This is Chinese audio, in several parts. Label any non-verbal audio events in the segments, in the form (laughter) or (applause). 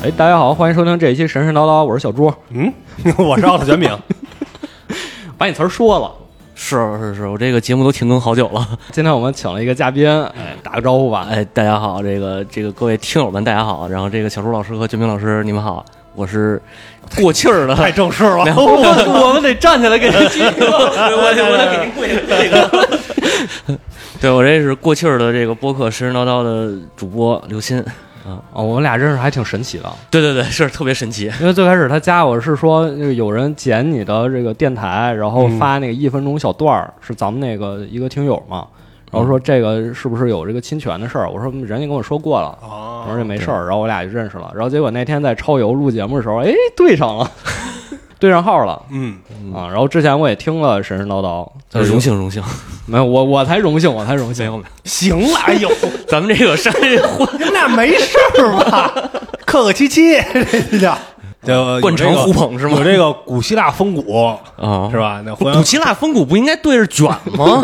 哎，大家好，欢迎收听这一期神神叨叨，我是小朱。嗯，(laughs) 我是奥特卷饼。(laughs) 把你词儿说了，是是是，我这个节目都停更好久了。今天我们请了一个嘉宾，哎，打个招呼吧。哎，大家好，这个这个各位听友们，大家好。然后这个小朱老师和卷饼老师，你们好，我是过气儿的，太正式了。我 (laughs) 我们得站起来给您鞠躬，我得我得给您跪下跪个。对我这是过气儿的这个播客神神叨叨的主播刘鑫。啊，我们俩认识还挺神奇的。对对对，是特别神奇。因为最开始他加我是说，有人剪你的这个电台，然后发那个一分钟小段儿，是咱们那个一个听友嘛，然后说这个是不是有这个侵权的事儿？我说人家跟我说过了，我说这没事儿，然后我俩就认识了。然后结果那天在超游录节目的时候，哎，对上了。对上号了，嗯啊，然后之前我也听了神神叨叨，荣幸荣幸，没有我我才荣幸，我才荣幸，没有行了，哎呦，(laughs) 咱们这个商业混，你们俩没事儿吧？(laughs) 客客气气，这叫 (laughs) 叫惯常互捧是吗？有这个古希腊风骨啊，是吧？那古希腊风骨不应该对着卷吗？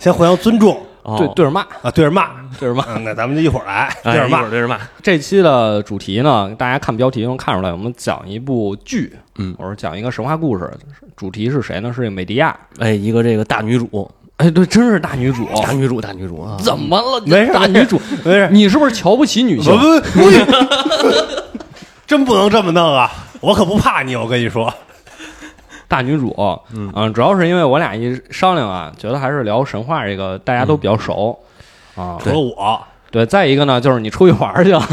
先互相尊重，对对着骂啊，对着骂，对着骂。那咱们就一会儿来对着骂，对着骂。这期的主题呢，大家看标题能看出来，我们讲一部剧。嗯，我说讲一个神话故事，主题是谁呢？是美迪亚，哎，一个这个大女主，哎，对，真是大女主，大女主，大女主啊！怎么了？没事，大女主没事。你是不是瞧不起女性？不不，(laughs) 真不能这么弄啊！我可不怕你，我跟你说，大女主，嗯主要是因为我俩一商量啊，觉得还是聊神话这个大家都比较熟啊，除了我，对，再一个呢，就是你出去玩去了。(laughs)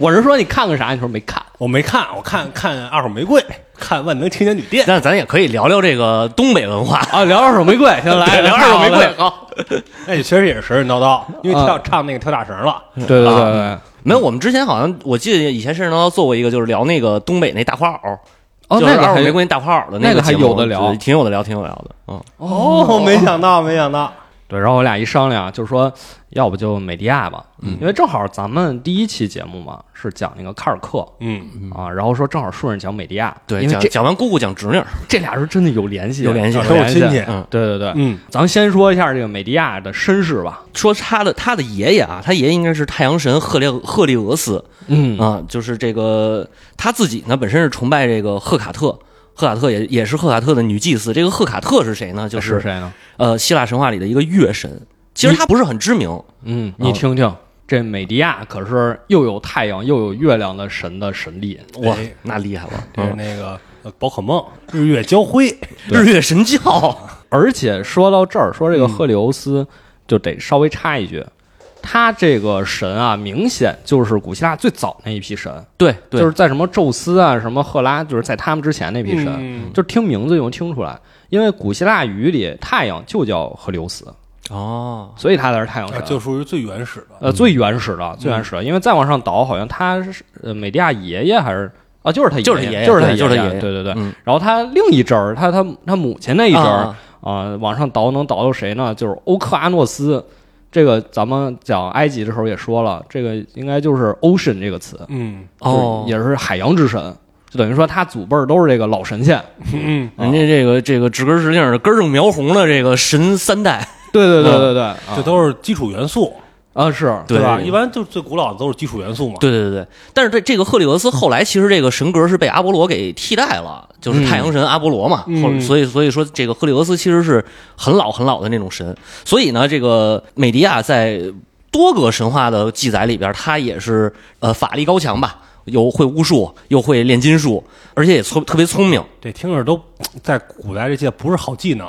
我是说，你看个啥？你说没看？我没看，我看看《二手玫瑰》，看《万能青年旅店》。那咱也可以聊聊这个东北文化啊，聊《二手玫瑰》。先来聊《二手玫瑰》。好，那你其实也是神神叨叨，因为跳唱那个跳大绳了。对对对对，没有。我们之前好像我记得以前神神叨叨做过一个，就是聊那个东北那大花袄。哦，那个《二手玫瑰》大花袄的那个还有的聊，挺有的聊，挺有聊的。嗯。哦，没想到，没想到。对，然后我俩一商量，就是说，要不就美迪亚吧，嗯，因为正好咱们第一期节目嘛是讲那个卡尔克，嗯。啊，然后说正好顺着讲美迪亚，对，因为讲讲完姑姑讲侄女，(laughs) 这俩人真的有联系，有联系，都有亲戚，嗯，对对对，嗯，咱们先说一下这个美迪亚的身世吧，说他的他的爷爷啊，他爷爷应该是太阳神赫列赫利俄斯，嗯。啊，就是这个他自己呢本身是崇拜这个赫卡特。赫卡特也也是赫卡特的女祭司。这个赫卡特是谁呢？就是谁呢？呃，希腊神话里的一个月神。其实他不是很知名。嗯，你听听，这美迪亚可是又有太阳又有月亮的神的神力。哇，那厉害了！是那个宝可梦日月交辉，(laughs) 日月神教。(laughs) 而且说到这儿，说这个赫利欧斯就得稍微插一句。他这个神啊，明显就是古希腊最早那一批神，对，就是在什么宙斯啊、什么赫拉，就是在他们之前那批神，就是听名字就能听出来，因为古希腊语里太阳就叫赫利欧斯，哦，所以他才是太阳神，就属于最原始的，呃，最原始的，最原始的，因为再往上倒，好像他是呃美迪亚爷爷还是啊，就是他就是他爷爷，就是他爷，就是他爷爷，对对对，然后他另一支儿，他他他母亲那一支儿啊，往上倒能倒到谁呢？就是欧克阿诺斯。这个咱们讲埃及的时候也说了，这个应该就是 ocean 这个词，嗯，哦，也是海洋之神，就等于说他祖辈儿都是这个老神仙，嗯，人家这个这个指根直茎的根正苗红的这个神三代，对对对对对，这都是基础元素啊，是对吧？一般就最古老的都是基础元素嘛，对对对对。但是这这个赫利俄斯后来其实这个神格是被阿波罗给替代了，就是太阳神阿波罗嘛，后所以所以说这个赫利俄斯其实是很老很老的那种神，所以呢，这个美迪亚在。多个神话的记载里边，他也是呃法力高强吧，又会巫术，又会炼金术，而且也聪特别聪明。这听着都在古代这些不是好技能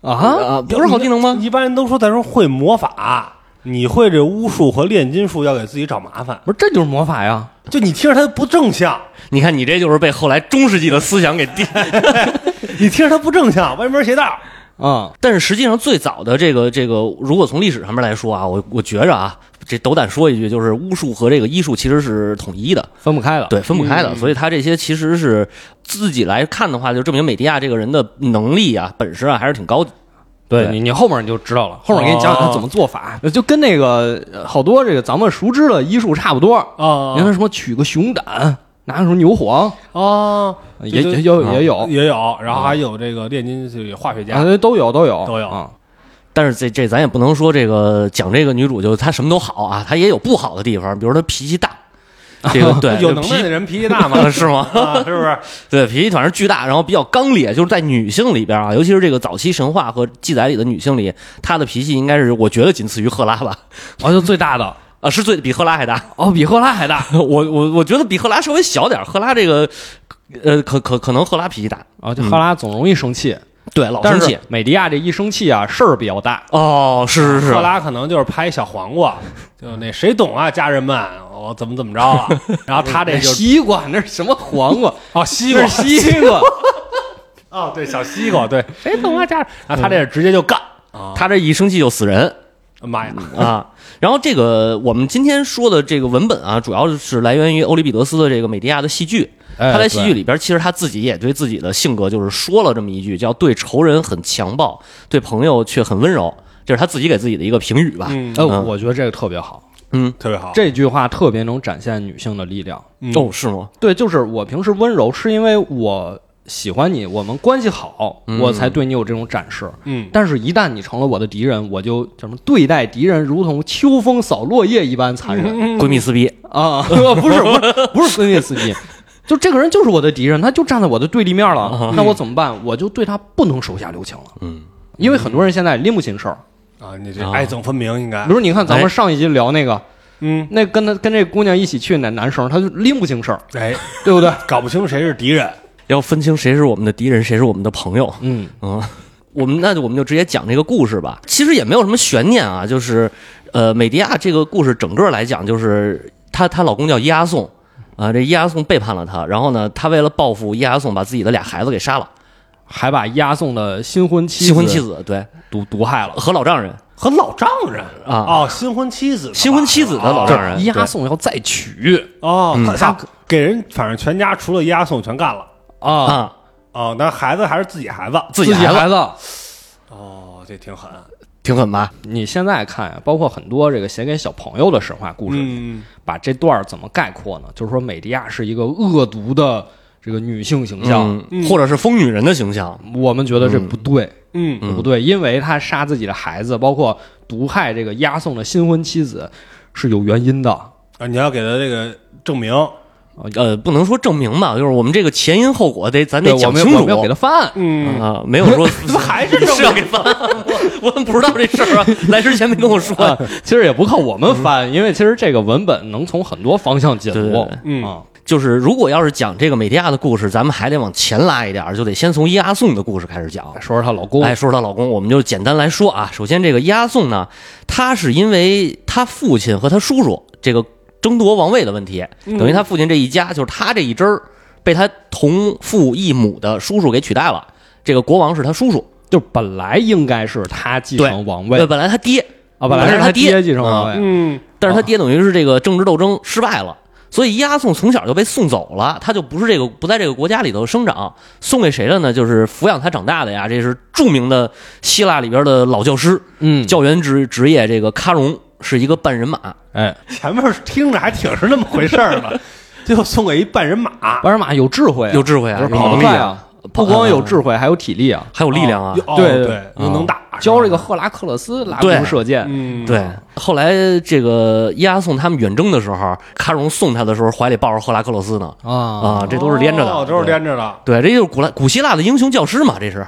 啊，不是好技能吗？一般人都说在说会魔法，你会这巫术和炼金术要给自己找麻烦，不是这就是魔法呀？就你听着它不正向，你看你这就是被后来中世纪的思想给颠，(laughs) 你听着它不正向，歪门邪道。啊！但是实际上，最早的这个这个，如果从历史上面来说啊，我我觉着啊，这斗胆说一句，就是巫术和这个医术其实是统一的，分不开的，对，分不开的。所以他这些其实是自己来看的话，就证明美迪亚这个人的能力啊、本事啊还是挺高的。对你，你后面你就知道了，后面给你讲讲他怎么做法，就跟那个好多这个咱们熟知的医术差不多啊。你看什么取个熊胆。拿什么牛黄啊？也也有也有也有，然后还有这个炼金这个化学家，都有都有都有啊。但是这这咱也不能说这个讲这个女主就她什么都好啊，她也有不好的地方，比如她脾气大，(laughs) 这个 (laughs) 对有能耐的人脾气大嘛，(laughs) 啊是吗？啊，是不是？对，脾气反正巨大，然后比较刚烈，就是在女性里边啊，尤其是这个早期神话和记载里的女性里，她的脾气应该是我觉得仅次于赫拉吧，哦，就最大的，啊，是最比赫拉还大。哦，比赫拉还大，我我我觉得比赫拉稍微小点，赫拉这个，呃，可可可能赫拉脾气大，啊，就赫拉总容易生气，对，老生气。美迪亚这一生气啊，事儿比较大，哦，是是是赫，拉可能就是拍小黄瓜，(laughs) 就那谁懂啊，家人们，我怎么怎么着啊？(laughs) 然后他这就西瓜那是什么黄瓜？(laughs) 哦，西瓜，西瓜，哦，对，小西瓜，对，谁懂啊，家人？然后他这直接就干啊，他这一生气就死人妈呀，啊。然后这个我们今天说的这个文本啊，主要是来源于欧里庇得斯的这个美狄亚的戏剧。哎他在戏剧里边，其实他自己也对自己的性格就是说了这么一句，叫“对仇人很强暴，对朋友却很温柔”，这是他自己给自己的一个评语吧。嗯，呃，嗯。我觉得这个特别好，嗯，特别好，这句话特别能展现女性的力量。嗯。哦，是吗？对，就是我平时温柔，是因为我喜欢你，我们关系好，嗯。我才对你有这种展示。嗯，但是，一旦你成了我的敌人，我就叫什么对待敌人如同秋风扫落叶一般残忍。(laughs) 闺蜜撕逼，啊！(laughs) 不是，不是，不是闺蜜撕逼，就这个人就是我的敌人，他就站在我的对立面了，那我怎么办？我就对他不能手下留情了，嗯，因为很多人现在拎不清事儿。啊，你这啊。爱憎分明，应该。比，如你看咱哎。们上一集聊那个，嗯，那跟他跟这姑娘一起去那男生，他就拎不清事儿，哎，对不对？搞不清谁是敌人，要分清谁是我们的敌人，谁是我们的朋友。嗯，嗯，我们那就我们就直接讲这个故事吧。其实也没有什么悬念啊，就是呃，美迪亚这个故事整个来讲，就是她她老公叫伊阿宋啊、这伊阿宋背叛了他，然后呢，他为了报复伊阿宋，把自己的俩孩子给杀了，还把伊阿宋的新婚妻新婚妻子对毒毒害了。和老丈人和老丈人啊哦，新婚妻子，新婚妻子的老丈人伊阿宋要再娶哦，嗯他他给人反正全家除了伊阿宋全干了，啊，啊，哦，那孩子还是自己孩子，自己孩子己孩子。哦，这挺狠，挺狠吧？你现在看呀，包括很多这个写给小朋友的神话故事，嗯，把这段怎么概括呢？就是说美狄亚是一个恶毒的这个女性形象，嗯，或者是疯女人的形象，我们觉得这不对，嗯。嗯。不对，因为她杀自己的孩子，包括毒害这个押送的新婚妻子是有原因的。啊，你要给他这个证明，呃，不能说证明吧，就是我们这个前因后果得咱，得讲清楚我们我们要给他翻案。嗯，啊，没有说 (laughs) 怎么还是？是要给翻，(laughs) 我我怎么不知道这事儿啊？来之前没跟我说。啊，其实也不靠我们翻，因为其实这个文本能从很多方向解读对对对。嗯啊，就是如果要是讲这个美迪亚的故事，咱们还得往前拉一点儿，就得先从伊阿宋的故事开始讲。说说她老公，哎，说说她老公，我们就简单来说啊。首先，这个伊阿宋呢，他是因为他父亲和他叔叔这个争夺王位的问题，等于他父亲这一家，就是他这一支儿被他同父异母的叔叔给取代了。这个国王是他叔叔，就本来应该是他继承王位。对，本来他爹。啊，本来是是他爹爹。继承王位，嗯，但是他爹等于是这个政治斗争失败了，所以伊阿宋从小就被送走了，他就不是这个不在这个国家里头生长，送给谁了呢？就是抚养他长大的呀，这是著名的希腊里边的老教师，嗯，教员职职业这个喀戎是一个半人马，哎，前面听着还挺是那么回事儿的，(laughs) 最后送给一半人马，半人马有智慧啊，有智慧啊，跑得快啊，不光有智慧，还有体力啊。还有力量啊。对对，又能打，教这个赫拉克勒斯拉弓射箭，嗯，对，后来这个伊阿宋他们远征的时候，喀戎送他的时候怀里抱着赫拉克勒斯呢，啊。啊，这都是连着的，哦都是对连着的，对，这就是古来古希腊的英雄教师嘛，这是。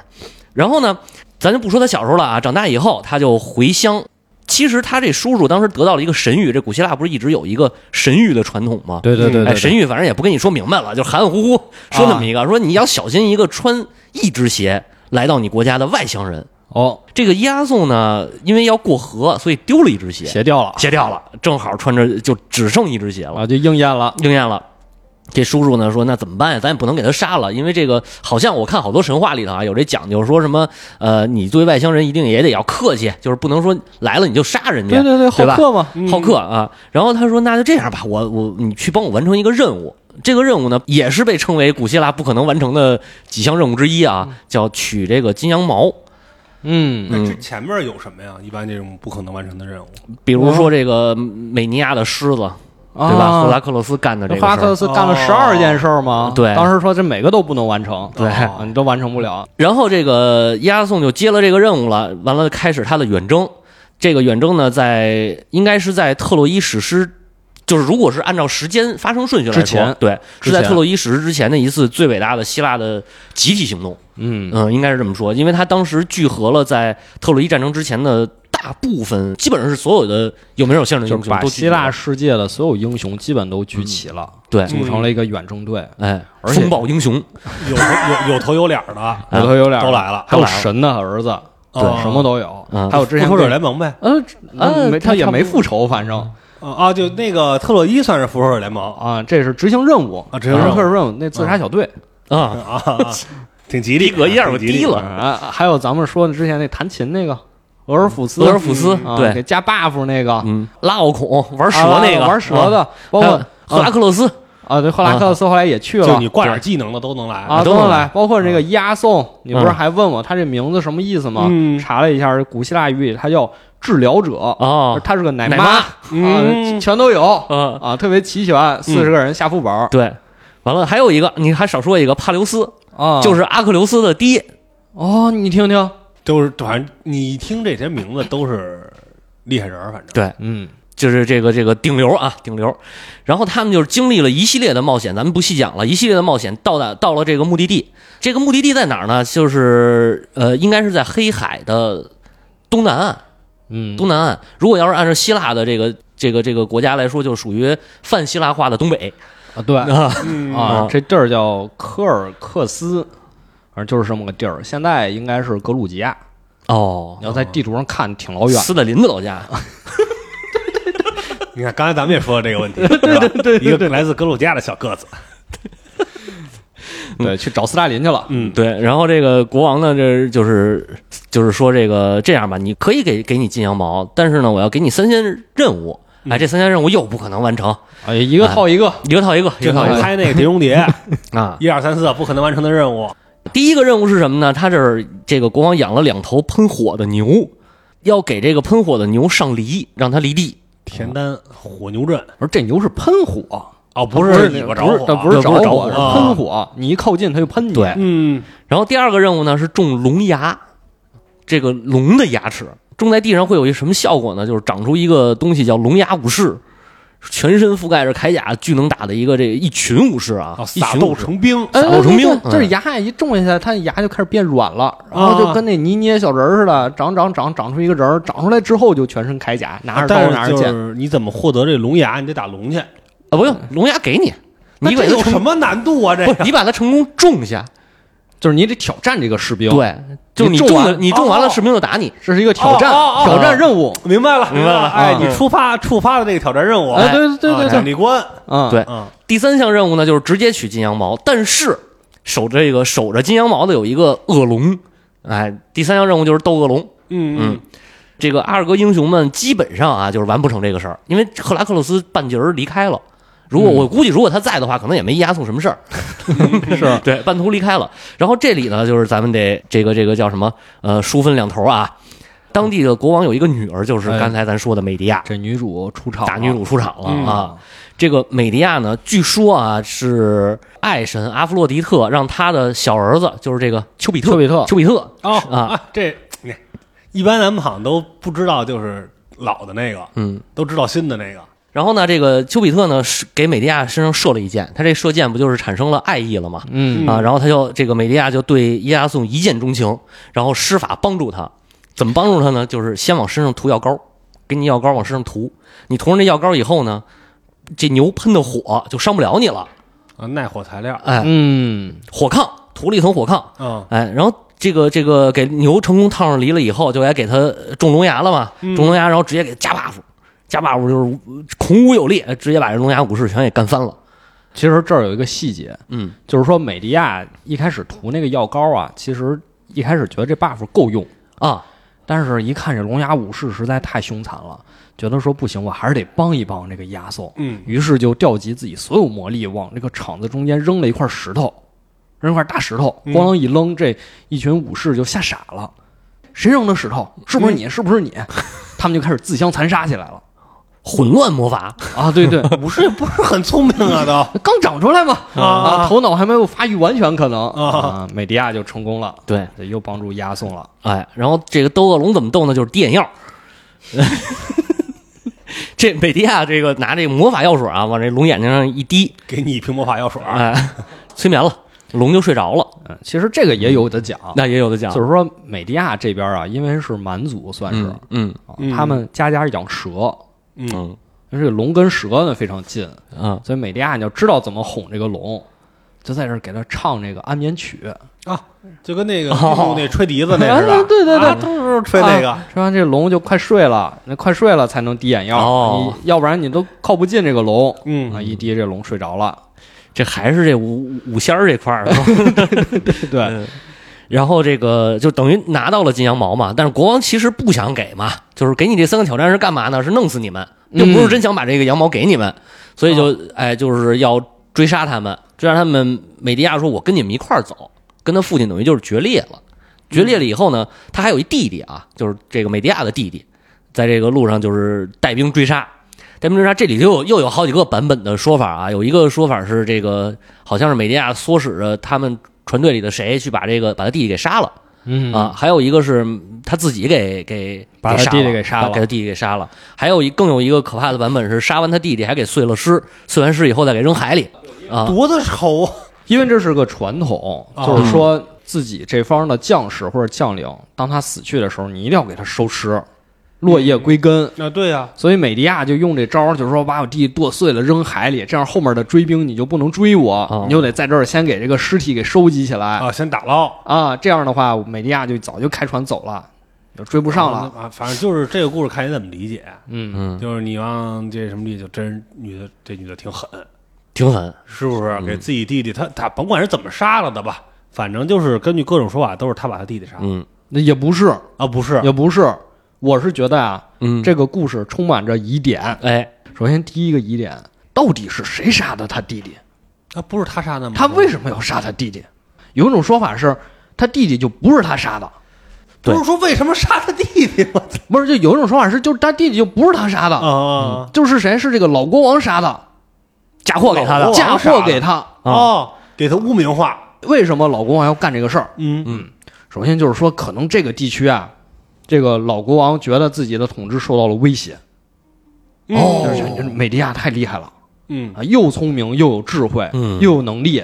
然后呢，咱就不说他小时候了啊，长大以后他就回乡。其实他这叔叔当时得到了一个神谕，这古希腊不是一直有一个神谕的传统吗？对对对对，哎，神谕反正也不跟你说明白了，就含含糊糊说那么一个，说你要小心一个穿一只鞋来到你国家的外乡人。哦，这个伊阿宋呢，因为要过河，所以丢了一只鞋，鞋掉了鞋掉了，正好穿着就只剩一只鞋了。啊，就应验了。应验了。这叔叔呢说：“那怎么办呀？咱也不能给他杀了，因为这个好像我看好多神话里头啊有这讲究，说什么呃，你作为外乡人一定也得要客气，就是不能说来了你就杀人家，对对对，好吧？客嘛，好客啊。然后他说：“那就这样吧，我我你去帮我完成一个任务。这个任务呢，也是被称为古希腊不可能完成的几项任务之一啊，叫取这个金羊毛。嗯，那这前面有什么呀？一般这种不可能完成的任务，比如说这个美尼亚的狮子，对吧？赫拉克勒斯干的这个赫拉克勒事儿。斯干了十二件事儿吗？对当时说这每个都不能完成，对啊你都完成不了。然后这个伊阿宋就接了这个任务了，完了开始他的远征。这个远征呢，在应该是在特洛伊史诗就是如果是按照时间发生顺序来说之前，对，是在特洛伊史诗之前的一次最伟大的希腊的集体行动。嗯嗯，应该是这么说，因为他当时聚合了在特洛伊战争之前的大部分，基本上是所有的有名有姓的就是把希腊世界的所有英雄基本都聚齐了，对，组成了一个远征队，哎，而且风暴英雄，有头有有头有脸儿的，有头有脸，(laughs) 都来了。还有神的儿子，对什么都有，嗯。还有之前复仇者联盟呗。呃呃没他也没复仇，反正。啊啊，就那个特洛伊算是复仇者联盟。啊，这是执行任务。啊执行任务。特任务那自杀小队。啊，啊，啊挺吉利，逼格一下就挺吉利低了。啊，还有咱们说的之前那弹琴那个俄尔甫斯，俄尔甫斯啊对。给加 buff 那个嗯，拉奥孔玩蛇啊那个，玩蛇的啊，包括赫拉克勒斯，啊，对，赫拉克勒斯后来也去了，就你挂点技能的都能来啊，都能来包括这个伊阿宋，你不是嗯。还问我他这名字什么意思吗？嗯？查了一下，古希腊语里他叫治疗者，啊他是个奶妈奶妈嗯啊，全都有嗯，啊，特别齐全，四十个人下副本对，完了还有一个，你还少说一个帕留斯，啊，就是阿克琉斯的爹，哦，你听听，都是反正你一听这些名字都是厉害人儿，反正对，嗯就是这个这个顶流啊，顶流。然后他们就是经历了一系列的冒险，咱们不细讲了，一系列的冒险到达到了这个目的地。这个目的地在哪儿呢？就是呃，应该是在黑海的东南岸。嗯，东南岸，如果要是按照希腊的这个这个这个国家来说，就属于泛希腊化的东北啊对啊。嗯啊啊，这地儿叫科尔克斯，反正就是这么个地儿，现在应该是格鲁吉亚，哦你，要在地图上看挺老远。斯大林的老家。(laughs) 你看刚才咱们也说了这个问题，对吧？一个来自格鲁吉亚的小个子，对，去找斯大林去了。嗯，对，然后这个国王呢，这就是就是说这个这样吧，你可以给给你金羊毛，但是呢，我要给你三项任务。哎，这三项任务又不可能完成，哎，一个套一个，一个套一个，一个套一个拍那个碟中谍 (laughs) 啊。一二三四不可能完成的任务，第一个任务是什么呢？他这儿这个国王养了两头喷火的牛，要给这个喷火的牛上犁，让它犁地。田丹火牛阵我说这牛是喷火，哦，不是那个尾巴着火，不是不是着不是着火火，是啊喷火。你一靠近它就喷你。对嗯，然后第二个任务呢是种龙牙，这个龙的牙齿种在地上会有一什么效果呢？就是长出一个东西叫龙牙武士，全身覆盖着铠甲，巨能打的一个这个一群武士啊哦，撒豆成兵，哎，撒豆成兵对对这嗯牙一种下去，它牙就开始变软了，然后就跟那泥捏小人儿似的，长长长长出一个人儿，长出来之后就全身铠甲，拿着刀拿着剑。是你怎么获得这龙牙？你得打龙去，啊，不用龙牙给你，那你这有什么难度啊？这你把它成功种下，就是你得挑战这个士兵，，对，就是你你种完种了，你中完了，哦士兵就打你。这是一个挑战，挑战任务。明白了，明白了哎，啊。你触发触发了这个挑战任务，哎，对对对对啊奖对，励关，嗯，对嗯，第三项任务呢，就是直接取金羊毛，但是守这个守着金羊毛的有一个恶龙，哎，第三项任务就是斗恶龙。嗯嗯，这个阿尔戈英雄们基本上啊，就是完不成这个事儿，因为赫拉克勒斯半截儿离开了。如果我估计，如果他在的话，可能也没押送什么事儿。(laughs) 是对，半途离开了。然后这里呢，就是咱们得这个这个叫什么？呃，书分两头啊。当地的国王有一个女儿，就是哎刚才咱说的美迪亚，这女主出场了，大女主出场了嗯啊。这个美迪亚呢，据说啊是爱神阿弗洛狄特让他的小儿子，就是这个丘比特，丘比特丘比特哦啊啊，这你看一般咱们好像都不知道，就是老的那个，嗯。都知道新的那个，然后呢，这个丘比特呢是给美迪亚身上射了一箭，他这射箭不就是产生了爱意了吗？嗯啊，然后他就这个美迪亚就对伊阿宋一见钟情，然后施法帮助他。怎么帮助他呢？就是先往身上涂药膏，给你药膏往身上涂。你涂上这药膏以后呢，这牛喷的火就伤不了你了。啊，耐火材料，哎，嗯，火炕涂了一层火炕，嗯哎，然后这个这个给牛成功套上犁了以后，就该给它种龙牙了嘛，嗯种龙牙，然后直接给加 buff，加 buff 就是孔武有力，直接把这龙牙武士全给干翻了。其实这儿有一个细节，嗯，就是说美迪亚一开始涂那个药膏啊，其实一开始觉得这 buff 够用，啊，但是一看这龙牙武士实在太凶残了，觉得说不行，我还是得帮一帮这个亚宋。嗯于是就调集自己所有魔力往这个场子中间扔了一块石头，扔一块大石头，嗯咣啷一扔，这一群武士就吓傻了。谁扔的石头？是不是你？是不是你？他们就开始自相残杀起来了。混乱魔法，啊，对对，武士也不是很聪明啊，都 (laughs) 刚长出来嘛，啊头脑还没有发育完全，可能啊啊，美迪亚就成功了，对，又帮助押送了。哎，然后这个斗恶龙怎么斗呢？就是滴眼药。(laughs) 这美迪亚这个拿这个魔法药水啊，往这龙眼睛上一滴，给你一瓶魔法药水儿，哎，催眠了，龙就睡着了。嗯，其实这个也有的讲，那也有的讲，就是说美迪亚这边啊，因为是蛮族，算是、嗯啊嗯他们家家养蛇，嗯，嗯。因为这个龙跟蛇呢非常近，嗯所以美迪亚你要知道怎么哄这个龙，就在这儿给他唱这个安眠曲，啊，就跟那个哦那吹笛子那似的，啊对对对啊都是吹那个，啊说完这龙就快睡了，那快睡了才能滴眼药，哦你要不然你都靠不近这个龙。嗯。啊，一滴这龙睡着了，这还是这五五仙儿这块儿，(laughs) 对，嗯然后这个就等于拿到了金羊毛嘛，但是国王其实不想给嘛，就是给你这三个挑战是干嘛呢？是弄死你们，并不是真想把这个羊毛给你们，所以就哎就是要追杀他们，追杀他们。美迪亚说：“我跟你们一块儿走。”跟他父亲等于就是决裂了。决裂了以后呢，他还有一弟弟啊，就是这个美迪亚的弟弟，在这个路上就是带兵追杀。带兵追杀，这里就有又有好几个版本的说法啊。有一个说法是这个好像是美迪亚唆使着他们船队里的谁去把这个把他弟弟给杀了。嗯啊，还有一个是他自己给给把他弟弟给杀了给他弟弟给杀了。还有一更有一个可怕的版本是杀完他弟弟还给碎了尸，碎完尸以后再给扔海里啊。多的丑啊！因为这是个传统，啊就是说自己这方的将士或者将领，当他死去的时候，你一定要给他收尸，落叶归根。啊，对呀，所以美迪亚就用这招，就是说把我弟剁碎了扔海里，这样后面的追兵你就不能追我，哦你就得在这儿先给这个尸体给收集起来啊，先打捞啊。这样的话，美迪亚就早就开船走了，就追不上了。啊。反正就是这个故事看你怎么理解，嗯，嗯，就是你往这什么地就真女的这女的挺狠，挺狠。是不是？嗯给自己弟弟，他他甭管是怎么杀了的吧，反正就是根据各种说法，都是他把他弟弟杀了嗯那也不是，啊，不是也不是，我是觉得啊，嗯，这个故事充满着疑点。哎首先第一个疑点，到底是谁杀的他弟弟？啊，不是他杀的吗？他为什么要杀他弟弟？有一种说法是，他弟弟就不是他杀的，不是说为什么杀他弟弟吗？(laughs) 不是就有一种说法是，就是他弟弟就不是他杀的，啊就是谁是这个老国王杀的，嫁祸给他的嫁祸给他。哦，给他污名化，为什么老国王要干这个事儿？嗯嗯首先就是说，可能这个地区啊，这个老国王觉得自己的统治受到了威胁。哦就是美迪亚太厉害了嗯啊，又聪明又有智慧，嗯又有能力，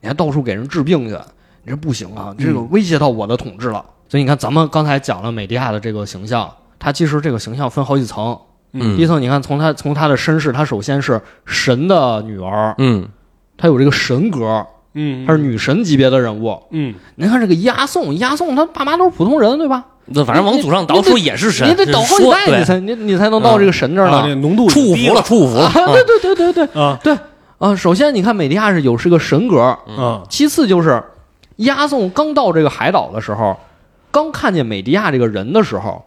你还到处给人治病去，你这不行啊！这个威胁到我的统治了。所以你看，咱们刚才讲了美迪亚的这个形象，他其实这个形象分好几层。嗯第一层，你看从他从他的身世，他首先是神的女儿，嗯他有这个神格，嗯，他是女神级别的人物。嗯您看这个押送，押送他爸妈都是普通人，对吧？那反正往祖上倒说也是神，你得倒好几代，你才你你才能到这个神这儿呢。浓度出五了，出五福了啊，对对对对对啊。对啊！首先，你看美迪亚是有是个神格，嗯。其次就是押送刚到这个海岛的时候，刚看见美迪亚这个人的时候，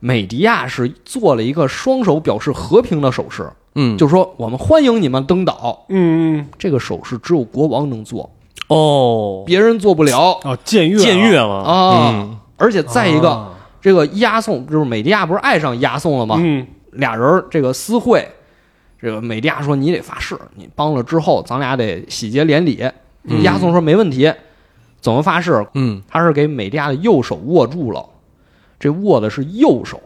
美迪亚是做了一个双手表示和平的手势，嗯，就说我们欢迎你们登岛。嗯这个手势只有国王能做，哦，别人做不了哦，僭越僭越了。啊。嗯而且再一个，啊。这个押送就是美迪亚不是爱上押送了吗？嗯。俩人这个私会，这个美迪亚说你得发誓，你帮了之后，咱俩得喜结连理。嗯。押送说没问题，怎么发誓？嗯，他是给美迪亚的右手握住了，这握的是右手，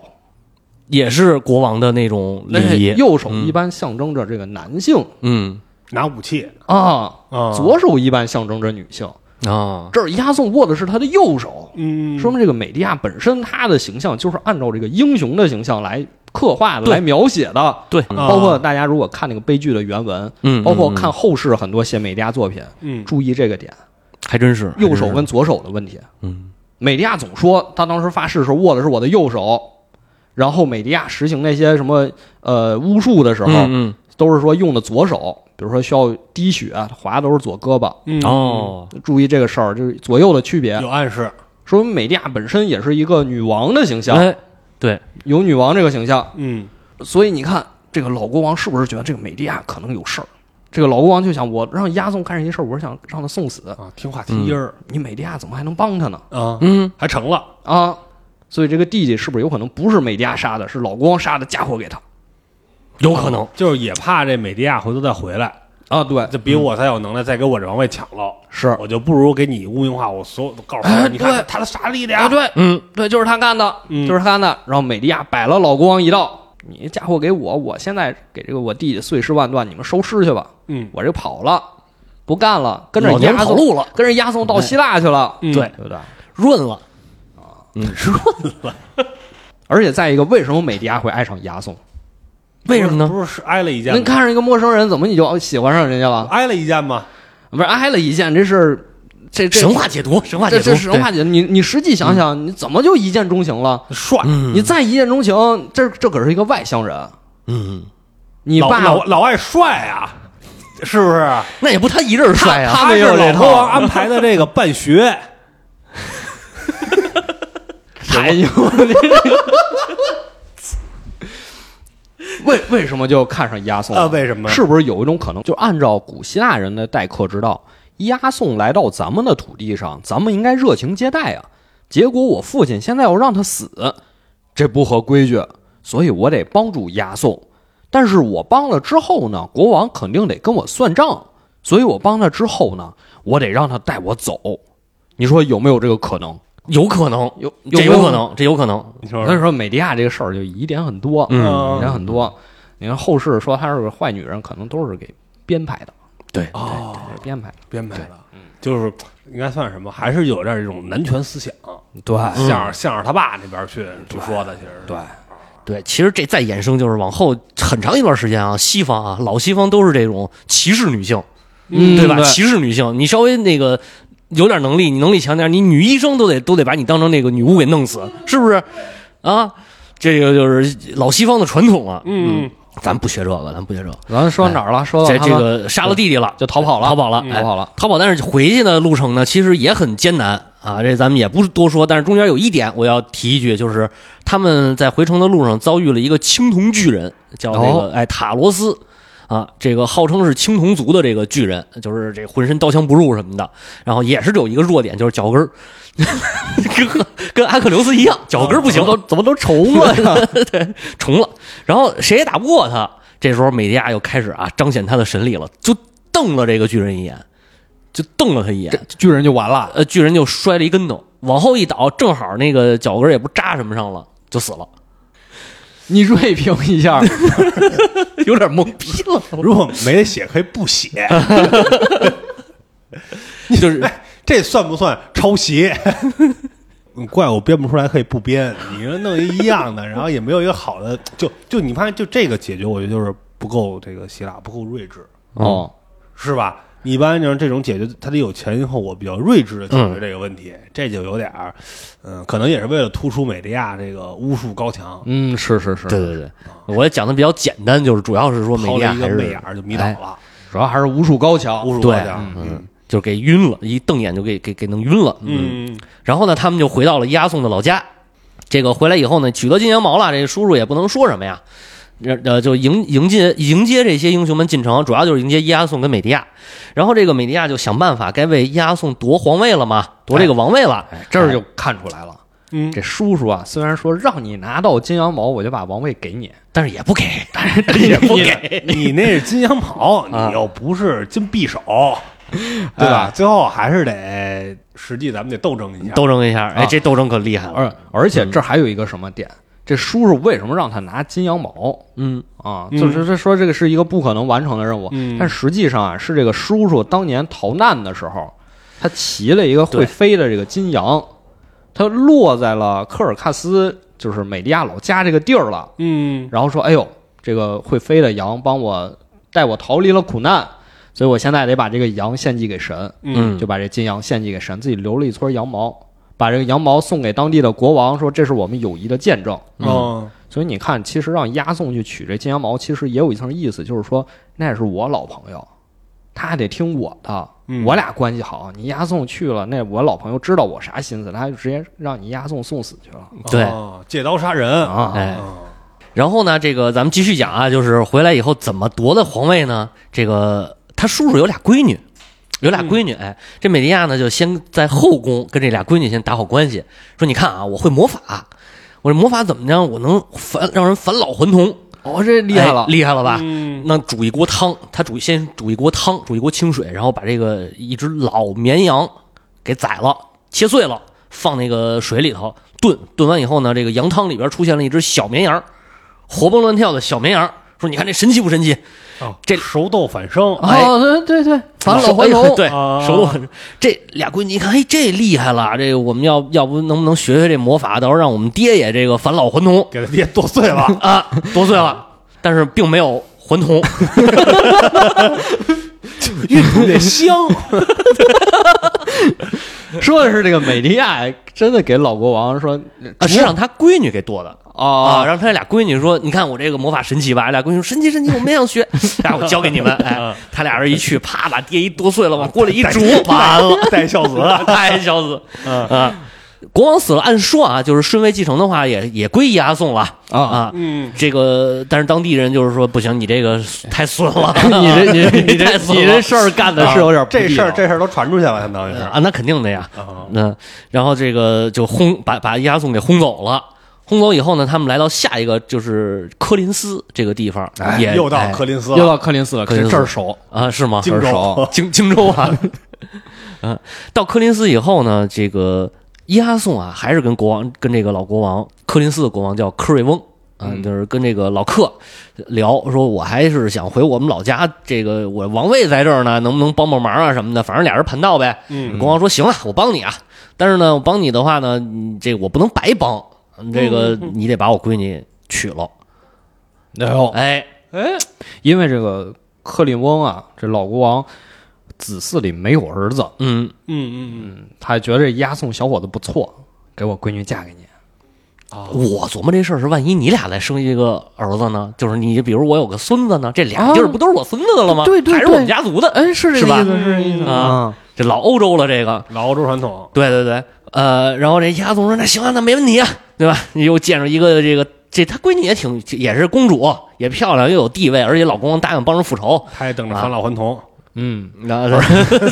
也是国王的那种礼那仪，右手一般象征着这个男性、嗯。拿武器。啊，啊，左手一般象征着女性。啊，这儿押送握的是他的右手，嗯。说明这个美迪亚本身他的形象就是按照这个英雄的形象来刻画的、来描写的。对，啊包括大家如果看那个悲剧的原文，嗯，包括嗯看后世很多写美迪亚作品，嗯。注意这个点，还真是右手跟左手的问题。嗯。美迪亚总说他当时发誓时候握的是我的右手，然后美迪亚实行那些什么呃巫术的时候，嗯。都是说用的左手，比如说需要滴血，划的都是左胳膊。哦，注意这个事儿，就是左右的区别，有暗示，说明美迪亚本身也是一个女王的形象，哎，对，有女王这个形象，嗯。所以你看这个老国王是不是觉得这个美迪亚可能有事儿？这个老国王就想，我让押送干这些事儿，我是想让他送死，啊，听话听音儿。你美迪亚怎么还能帮他呢？啊，嗯还成了，啊，所以这个弟弟是不是有可能不是美迪亚杀的，是老国王杀的，嫁祸给他？有可能，就是也怕这美迪亚回头再回来，啊，对，就比我才有能耐，再给我这王位抢了，是。我就不如给你污名化，我所有都告诉他，哎你看他的啥力量啊，对，嗯。对，就是他干的，嗯。就是他干的。然后美迪亚摆了老国王一道，你嫁祸给我，我现在给这个我弟弟碎尸万段，你们收尸去吧，嗯。我这跑了，不干了，跟着押送，跑路了，跟着押送到希腊去了，嗯。对对不对？润了。(laughs) 而且再一个，为什么美迪亚会爱上押送？为什么呢？不是是挨了一剑吗？您看上一个陌生人，怎么你就喜欢上人家了？挨了一剑吗？不是挨了一剑，这是这这神话解读，神话解读，这这神话解读，你你实际想想，你怎么就一见钟情了？帅，嗯，你再一见钟情，这这可是一个外乡人，嗯，你爸老老爱帅啊，是不是？那也不他一人帅啊，他没有是老国王安排的这个办学，太牛了！(laughs) 为为什么就看上押送了啊为什么是不是有一种可能，就按照古希腊人的待客之道，押送来到咱们的土地上，咱们应该热情接待啊。结果我父亲现在要让他死，这不合规矩，所以我得帮助押送。但是我帮了之后呢，国王肯定得跟我算账，所以我帮他之后呢，我得让他带我走。你说有没有这个可能？有可能，有这有可能，这有可能。你说所以说美迪亚这个事儿就疑点很多，嗯。疑点很多。你看后世说她是个坏女人，可能都是给编排的，对，哦，编排的。编排的，嗯就是应该算什么？还是有点这种男权思想，对。向着向着他爸那边去去说的，其实。对，对，其实这再衍生就是往后很长一段时间啊，西方啊，老西方都是这种歧视女性，嗯对吧？对。歧视女性，你稍微那个有点能力，你能力强点，你女医生都得都得把你当成那个女巫给弄死，是不是？啊，这个就是老西方的传统啊。嗯，咱不学这个，咱不学这个。咱说到哪儿了？说到这他们这个杀了弟弟了，就逃跑了，逃跑了，哎逃跑了。逃跑，但是回去的路程呢，其实也很艰难啊。这咱们也不多说，但是中间有一点我要提一句，就是他们在回程的路上遭遇了一个青铜巨人，叫那个、哦哎塔罗斯啊，这个号称是青铜族的这个巨人，就是这浑身刀枪不入什么的，然后也是有一个弱点，就是脚跟儿，跟跟阿克琉斯一样，脚跟儿不行，都怎么都重了呀？(laughs) 重了，然后谁也打不过他。这时候美迪亚又开始啊彰显他的神力了，就瞪了这个巨人一眼，就瞪了他一眼，巨人就完了。呃，巨人就摔了一跟头，往后一倒，正好那个脚跟儿也不扎什么上了，就死了，你锐评一下，有点懵逼了。如果没写可以不写，就是哎，这算不算抄袭？怪我编不出来，可以不编。你说弄一一样的，然后也没有一个好的，就就你发现，就这个解决，我觉得就是不够这个希腊，不够睿智，哦，是吧？一般就是这种解决，他得有前因后果，比较睿智的解决这个问题，这就有点儿，嗯，可能也是为了突出美利亚这个巫术高强，嗯，是是是，对对对，我也讲的比较简单，就是主要是说美抛了一个迪亚还是媚眼儿就迷倒哎了，主要还是巫术高强。对巫术高强，嗯，就给晕了，一瞪眼就给给给弄晕了。嗯，然后呢，他们就回到了押送的老家。这个回来以后呢，取得金羊毛了，这叔叔也不能说什么呀，呃，就迎迎接迎接这些英雄们进城，主要就是迎接伊阿宋跟美迪亚。然后这个美迪亚就想办法该为伊阿宋夺皇位了嘛，夺这个王位了。哎，这儿就看出来了。嗯这叔叔啊，虽然说让你拿到金羊毛，我就把王位给你，但是也不给，但 (laughs) 是也不给。你那是金羊毛，啊你又不是金匕首，对吧？最后还是得实际咱们得斗争一下，斗争一下，哎，啊这斗争可厉害了。而而且这还有一个什么点？这叔叔为什么让他拿金羊毛嗯，啊？嗯就是他说这个是一个不可能完成的任务，嗯但实际上啊，是这个叔叔当年逃难的时候，他骑了一个会飞的这个金羊，他落在了科尔喀斯，就是美利亚老家这个地儿了。嗯然后说：“哎呦，这个会飞的羊帮我带我逃离了苦难，所以我现在得把这个羊献祭给神。”嗯就把这金羊献祭给神，自己留了一撮羊毛，把这个羊毛送给当地的国王，说这是我们友谊的见证。哦，所以你看，其实让押送去取这金羊毛，其实也有一层意思，就是说那是我老朋友，他还得听我的，嗯我俩关系好。你押送去了，那我老朋友知道我啥心思，他就直接让你押送送死去了对哦借刀杀人啊！哎哦然后呢，这个咱们继续讲啊，就是回来以后怎么夺的皇位呢？这个他叔叔有俩闺女，有俩闺女，哎，这美迪亚呢就先在后宫跟这俩闺女先打好关系，说你看啊，我会魔法，我这魔法怎么着，我能返让人返老还童，哦，这厉害了哎，厉害了吧？嗯那煮一锅汤，他煮先煮一锅汤，煮一锅清水，然后把这个一只老绵羊给宰了，切碎了，放那个水里头炖。炖完以后呢，这个羊汤里边出现了一只小绵羊，活蹦乱跳的小绵羊，说你看这神奇不神奇？哦，这熟豆反生，哎哦，对对对，返老还哎童，对，熟豆很这俩闺女一看，哎，这厉害了，这个我们要要不能不能学学这魔法，到时候让我们爹也这个返老还童。给他爹剁碎了，(laughs) 啊？剁碎了，但是并没有还童。(laughs) (laughs) 运出这香，(laughs) 说的是这个美迪亚真的给老国王说啊，是让他闺女给剁的哦，啊，让他俩闺女说：“你看我这个魔法神奇吧？”俩闺女说：“神奇神奇，我们也想学。(laughs) ”然后我教给你们。哎，他俩人一去，啪把爹一剁碎了，往锅里一煮，完了，带孝子，(laughs) 太孝子嗯啊！国王死了，按说啊，就是顺位继承的话，也也归伊阿宋了。啊。啊。嗯，这个，但是当地人就是说不行，你这个太损了，(laughs) 你这你这 (laughs) 你这事儿干的是有点不这事儿这事儿都传出去了，相当于是。啊，那肯定的呀。啊，那然后这个就轰把把伊阿宋给轰走了。轰走以后呢，他们来到下一个就是柯林斯这个地方，哎也又到哎。柯林斯了，又到柯林斯了，柯林斯。这儿熟，啊，是吗？荆州。(laughs) 这儿熟，荆荆州啊，嗯，到柯林斯以后呢，这个伊哈宋啊，还是跟国王跟这个老国王柯林斯的国王叫科瑞翁。啊，嗯就是跟这个老克聊，说我还是想回我们老家，这个我王位在这儿呢，能不能帮帮忙啊什么的？反正俩人盘道呗。嗯国王说行啊，我帮你啊，但是呢，我帮你的话呢，你这我不能白帮，这个你得把我闺女娶了。哎呦，哎，哎，因为这个克林翁啊，这老国王子嗣里没有儿子，嗯，嗯嗯嗯，他还觉得这押送小伙子不错，给我闺女嫁给你。啊我琢磨这事儿是，万一你俩再生一个儿子呢？就是你，比如我有个孙子呢，这俩啊。地儿不都是我孙子的了吗？对对还是我们家族的。哎，是这个意思，是这意思。啊。这老欧洲了，这个，老欧洲传统，对对对，呃，然后这押送说那行啊，那没问题啊，对吧？你又见着一个这个这他闺女也挺也是公主，也漂亮又有地位，而且老公答应帮着复仇，他也等着返老还童，嗯，然后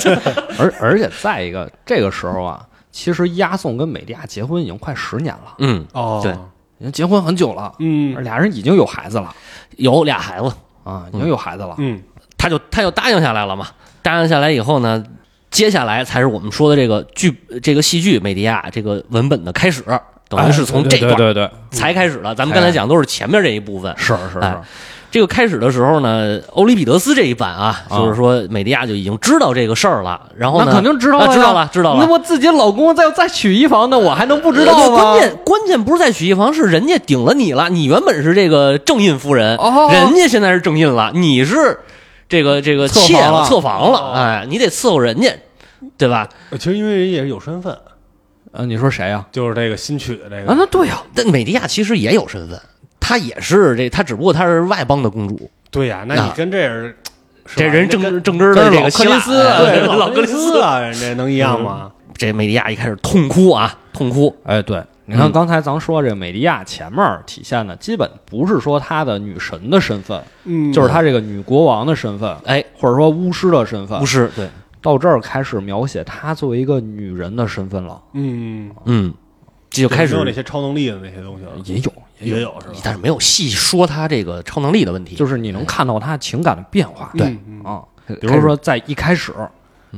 (laughs) 而而且再一个，这个时候啊，其实押送跟美利亚结婚已经快十年了，嗯，哦。对，已经结婚很久了，嗯。俩人已经有孩子了。有俩孩子，啊，已经有孩子了。嗯。他就他就答应下来了嘛。答应下来以后呢，接下来才是我们说的这个剧这个戏剧《美迪亚》这个文本的开始，等于是从这段对对。对，才开始的。咱们刚才讲都是前面这一部分。是是哎。是，这个开始的时候呢，欧里庇得斯这一版啊，啊就是说美迪亚就已经知道这个事儿了，然后呢，那肯定知道了，啊知道了，知道了。那我自己老公再再娶一房，那我还能不知道呃吗？关键关键不是在娶一房，是人家顶了你了。你原本是这个正印夫人，哦人家现在是正印了，你是这个这个侧妾房了侧房了，哦哎，你得伺候人家，对吧？其实因为人也是有身份，呃，你说谁呀？就是这个新娶的这个啊，个，那对呀，但美迪亚其实也有身份，她也是这，她只不过她是外邦的公主，对呀，那你跟这人，是这人正跟正直的这个克里斯哎对老克里斯。啊，人这能一样吗？这美迪亚一开始痛哭啊，痛哭，哎，对，你看刚才咱说这美迪亚前面体现的，基本不是说她的女神的身份，嗯。就是她这个女国王的身份，哎，或者说巫师的身份。巫师，对，到这儿开始描写她作为一个女人的身份了，嗯，嗯，这就开始没有那些超能力的那些东西了，也有，也有是吧？但是没有细说他这个超能力的问题，就是你能看到他情感的变化。对啊，比如说在一开始，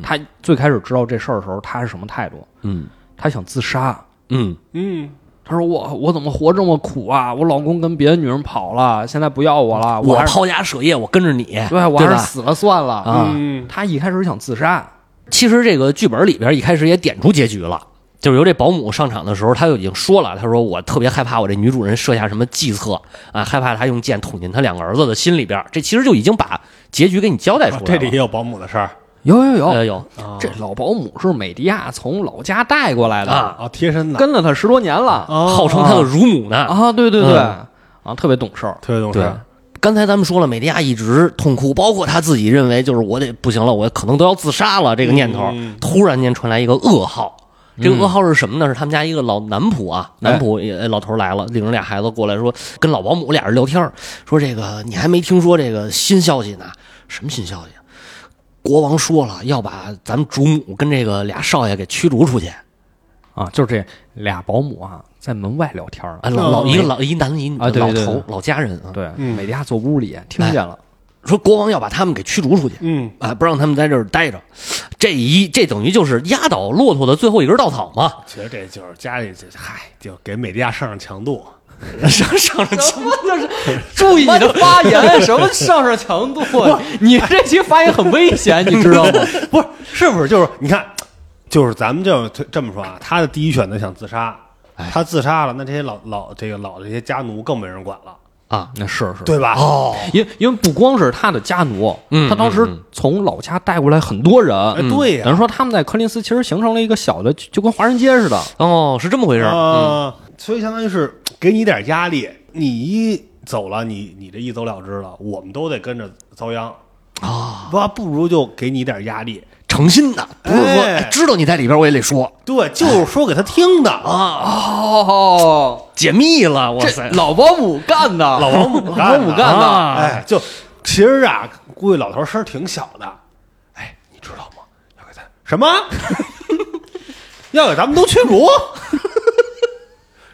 他最开始知道这事儿的时候，他是什么态度？嗯他想自杀。嗯嗯，他说我我怎么活这么苦啊？我老公跟别的女人跑了，现在不要我了，我抛家舍业，我跟着你，对我还是死了算了啊嗯他一开始想自杀，其实这个剧本里边一开始也点出结局了，就是由这保姆上场的时候，他就已经说了，他说我特别害怕我这女主人设下什么计策啊，害怕她用剑捅进他两个儿子的心里边，这其实就已经把结局给你交代出来了。这里也有保姆的事儿。有有有，呃有。啊。这老保姆是美迪亚从老家带过来的，啊。啊，贴身的，跟了他十多年了。哦。号称他的乳母呢。啊！对对对，嗯。啊，特别懂事儿。对特别懂事，，刚才咱们说了，美迪亚一直痛哭，包括他自己认为就是我得不行了，我可能都要自杀了这个念头。嗯。突然间传来一个噩耗，这个嗯噩耗是什么呢？是他们家一个老男仆啊，哎男仆也老头来了，领着俩孩子过来说，跟老保姆俩人聊天，说这个你还没听说这个新消息呢？什么新消息？国王说了，要把咱们主母跟这个俩少爷给驱逐出去。啊，就是这俩保姆啊，在门外聊天啊，呢。老老哦一个老一男一女老头老家人啊，对，嗯美迪亚坐屋里听见了，说国王要把他们给驱逐出去。嗯，啊，不让他们在这儿待着，这一这等于就是压倒骆驼的最后一根稻草嘛。其实这就是家里这嗨，就给美迪亚上上强度，(laughs) 上上上什么就是注意你的发言？什么上上强度？(laughs) 你这期发言很危险，你知道吗？(laughs) 不是，是不是就是你看，就是咱们就这么说啊，他的第一选择想自杀，他自杀了，那这些老老这个老的这些家奴更没人管了，啊，那是是，对吧？哦，因因为不光是他的家奴，嗯他当时从老家带过来很多人，哎，对呀、等于说他们在柯林斯其实形成了一个小的，就就跟华人街似的。哦，是这么回事儿。啊，所以相当于是给你点压力，你一走了，你你这一走了之了，我们都得跟着遭殃。啊，不不如就给你点压力，诚心的，不是说知道你在里边，我也得说对，就是说给他听的啊，哦，解密了。哇这塞，老保姆干的，老保姆干的，啊哎，就其实啊，估计老头声儿挺小的，哎，你知道吗？要给咱什么？(laughs) 要给咱们都驱逐？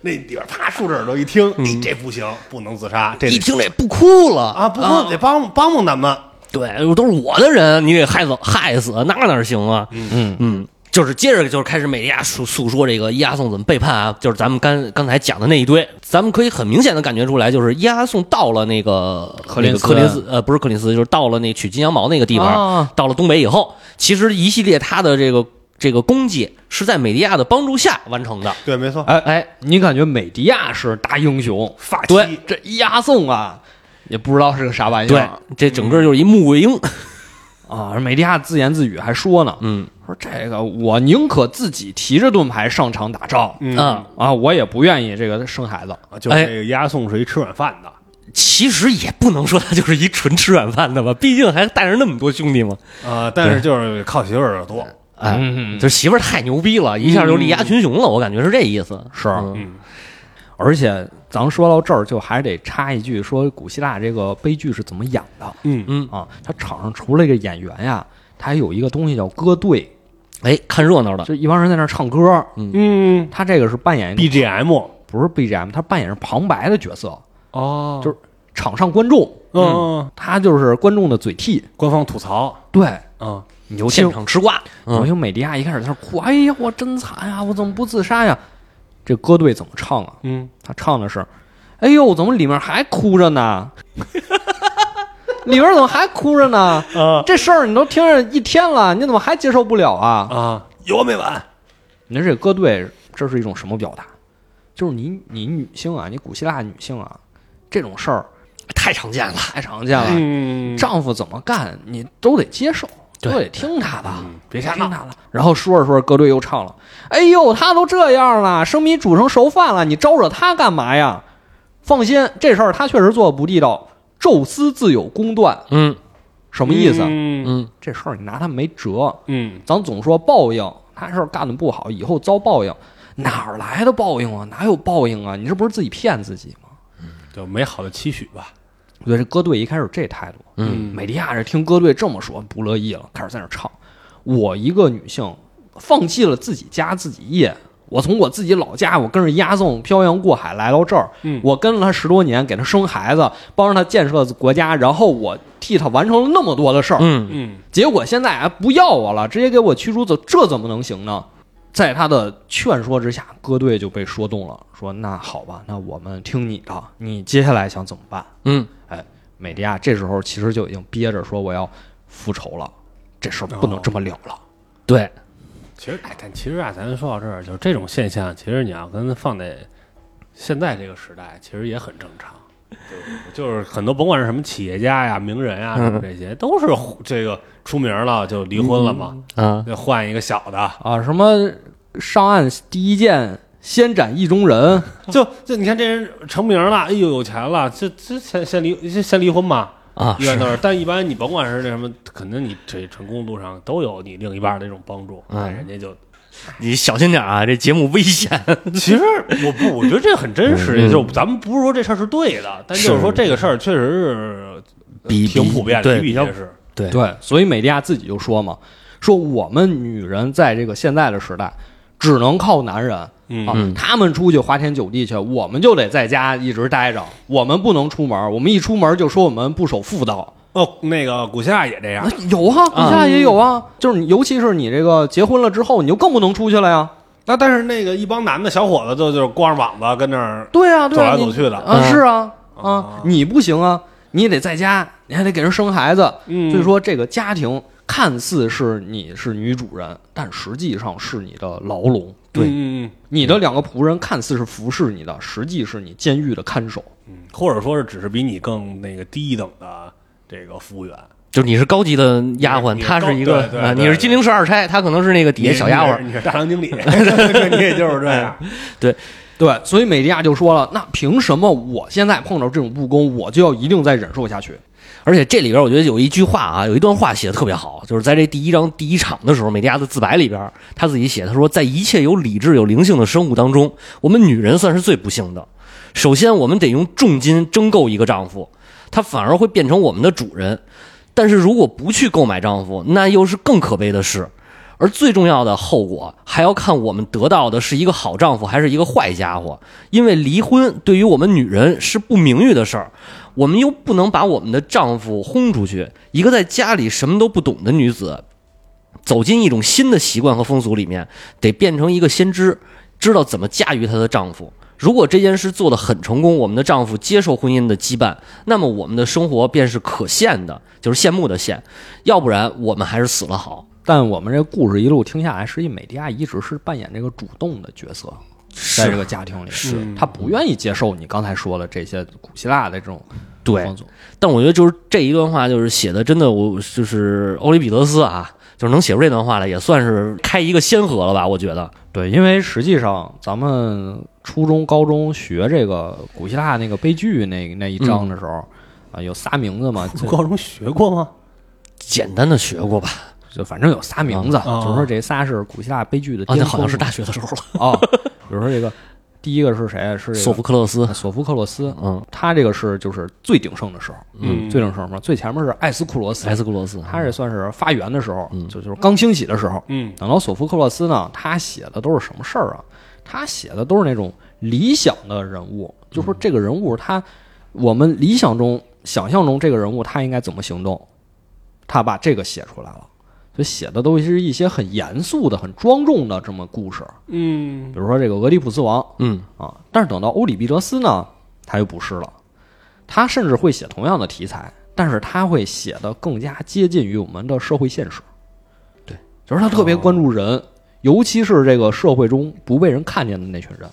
那里边啪竖着耳朵一听，你这不行，不能自杀，这一听这不哭了啊，不过得帮帮帮咱们。对，都是我的人，你给害死害死，那哪行啊？嗯。嗯。嗯，就是接着就是开始美利亚诉诉说这个伊阿宋怎么背叛啊，就是咱们刚刚才讲的那一堆，咱们可以很明显的感觉出来，就是伊阿宋到了那个克林斯那个柯林斯，呃，不是克林斯，就是到了那取金羊毛那个地方，啊。到了东北以后，其实一系列他的这个这个功绩是在美迪亚的帮助下完成的。对，没错，哎哎，你感觉美迪亚是大英雄，发妻。对，这押送啊，也不知道是个啥玩意对儿，这整个就是一穆桂英。啊。美迪亚自言自语还说呢，嗯说这个我宁可自己提着盾牌上场打仗嗯啊，啊，我也不愿意这个生孩子。啊，就哎这个押送是一吃软饭的，其实也不能说他就是一纯吃软饭的吧，毕竟还带着那么多兄弟嘛。啊，但是就是靠媳妇儿的多，哎，嗯就媳妇儿太牛逼了，一下就力压群雄了，我感觉是这意思。是嗯嗯而且咱说到这儿，就还得插一句，说古希腊这个悲剧是怎么演的嗯嗯，啊？他场上除了这个演员呀，他还有一个东西叫歌队，哎，看热闹的，就一帮人在那儿唱歌。嗯嗯他这个是扮演一个，BGM 不是 BGM，他扮演是旁白的角色，哦就是场上观众，嗯，他就是观众的嘴替。官方吐槽，对，嗯你就现，场吃瓜。嗯，我听美迪亚一开始在那哭，哎呀，我真惨呀，我怎么不自杀呀？这歌队怎么唱啊？嗯，他唱的是，哎呦，怎么里面还哭着呢？里面怎么还哭着呢？啊这事儿你都听着一天了，你怎么还接受不了啊？啊，有完没完？你说这歌队这是一种什么表达？就是你你女性啊，你古希腊女性啊，这种事儿太常见了。太常见了。嗯丈夫怎么干，你都得接受，都对得听他的，别瞎闹听他的。然后说着说着，歌队又唱了：“哎呦，他都这样了，生米煮成熟饭了，你招惹他干嘛呀？”放心，这事儿他确实做的不地道。宙斯自有公断，嗯什么意思？嗯嗯，这事儿你拿他没辙。嗯咱总说报应，他事儿干的不好，以后遭报应，哪儿来的报应啊？哪有报应啊？你这不是自己骗自己吗？就美好的期许吧。对，这歌队一开始这态度，嗯，美迪亚这听歌队这么说不乐意了，开始在那唱。我一个女性，放弃了自己家自己业，我从我自己老家，我跟着押送漂洋过海来到这儿，嗯我跟了他十多年，给他生孩子，帮着他建设国家，然后我替他完成了那么多的事儿，嗯嗯结果现在还不要我了，直接给我驱逐走，这怎么能行呢？在他的劝说之下，歌队就被说动了，说那好吧，那我们听你的，你接下来想怎么办？嗯，美迪亚这时候其实就已经憋着说我要复仇了，这事儿不能这么了了。对，其实，哎，但其实啊，咱说到这儿，就是这种现象，其实你要跟放在现在这个时代，其实也很正常。就就是很多，甭管是什么企业家呀、名人呀，什么这些，都是这个出名了就离婚了嘛，啊，就换一个小的，啊，什么上岸第一件先斩意中人，(laughs) 就就你看这人成名了，哎呦有钱了，这这先先离先先离婚嘛，啊一般都是。但一般你甭管是那什么，肯定你这成功路上都有你另一半的这种帮助，嗯哎人家就你小心点啊，这节目危险。(laughs) 其实我不，我觉得这很真实，嗯就咱们不是说这事儿是对的，但就是说这个事儿确实是比挺普遍的，比比皆是。对对，所以美迪亚自己就说嘛，说我们女人在这个现在的时代，只能靠男人。嗯。啊，嗯。他们出去花天酒地去，我们就得在家一直待着，我们不能出门。我们一出门就说我们不守妇道。哦，那个古希腊也这样。啊，有啊，古希腊也有啊，就是你，尤其是你这个结婚了之后，你就更不能出去了呀。那但是那个一帮男的小伙子就就是光着膀子跟那儿对啊，走来走去的。啊，嗯。是啊啊。啊，你不行啊，你也得在家，你还得给人生孩子，嗯。所以说这个家庭看似是你是女主人，但实际上是你的牢笼。对，你的两个仆人看似是服侍你的，实际是你监狱的看守。嗯，或者说是只是比你更那个低一等的这个服务员，就你是高级的丫鬟，她是一个你是金陵十二钗，她可能是那个底下小丫鬟。你是大堂经理，(laughs) 你也就是这样。对，所以美利亚就说了：“那凭什么我现在碰到这种不公，我就要一定再忍受下去而且这里边我觉得有一句话啊，有一段话写的特别好，就是在这第一章第一场的时候，美迪亚的自白里边，他自己写，他说，在一切有理智、有灵性的生物当中，我们女人算是最不幸的。首先，我们得用重金争购一个丈夫，他反而会变成我们的主人。但是如果不去购买丈夫，那又是更可悲的事。而最重要的后果，还要看我们得到的是一个好丈夫还是一个坏家伙。因为离婚对于我们女人是不名誉的事儿，我们又不能把我们的丈夫轰出去。一个在家里什么都不懂的女子，走进一种新的习惯和风俗里面，得变成一个先知，知道怎么驾驭她的丈夫。如果这件事做得很成功，我们的丈夫接受婚姻的羁绊，那么我们的生活便是可羡的，就是羡慕的羡。要不然，我们还是死了好。？”但我们这故事一路听下来，实际美迪亚一直是扮演这个主动的角色，在这个家庭里，是嗯他不愿意接受你刚才说的这些古希腊的这种对。但我觉得就是这一段话，就是写的真的，我就是欧里庇得斯啊，就是能写出这段话来，也算是开一个先河了吧？我觉得，对，因为实际上咱们初中、高中学这个古希腊那个悲剧那那一章的时候，啊，有仨名字嘛，就高中学过吗？简单的学过吧？就反正有仨名字，啊就是说这仨是古希腊悲剧的啊，巅峰那好像是大学的时候了。哦，比如说这个第一个是谁？是索福克勒斯，索福克勒斯，嗯，他这个是就是最鼎盛的时候，嗯最鼎盛嘛，最前面是艾斯库罗斯艾，斯库罗斯，他这算是发源的时候，嗯就就是刚兴起的时候。嗯等到索福克勒斯呢，他写的都是什么事儿啊？他写的都是那种理想的人物，就说这个人物他，我们理想中、想象中这个人物他应该怎么行动，他把这个写出来了。所以写的都是一些很严肃的、很庄重的这么故事，嗯比如说这个俄狄浦斯王嗯啊。但是等到欧里庇得斯呢，他又不是了，他甚至会写同样的题材，但是他会写的更加接近于我们的社会现实。对，就是他特别关注人，尤其是这个社会中不被人看见的那群人。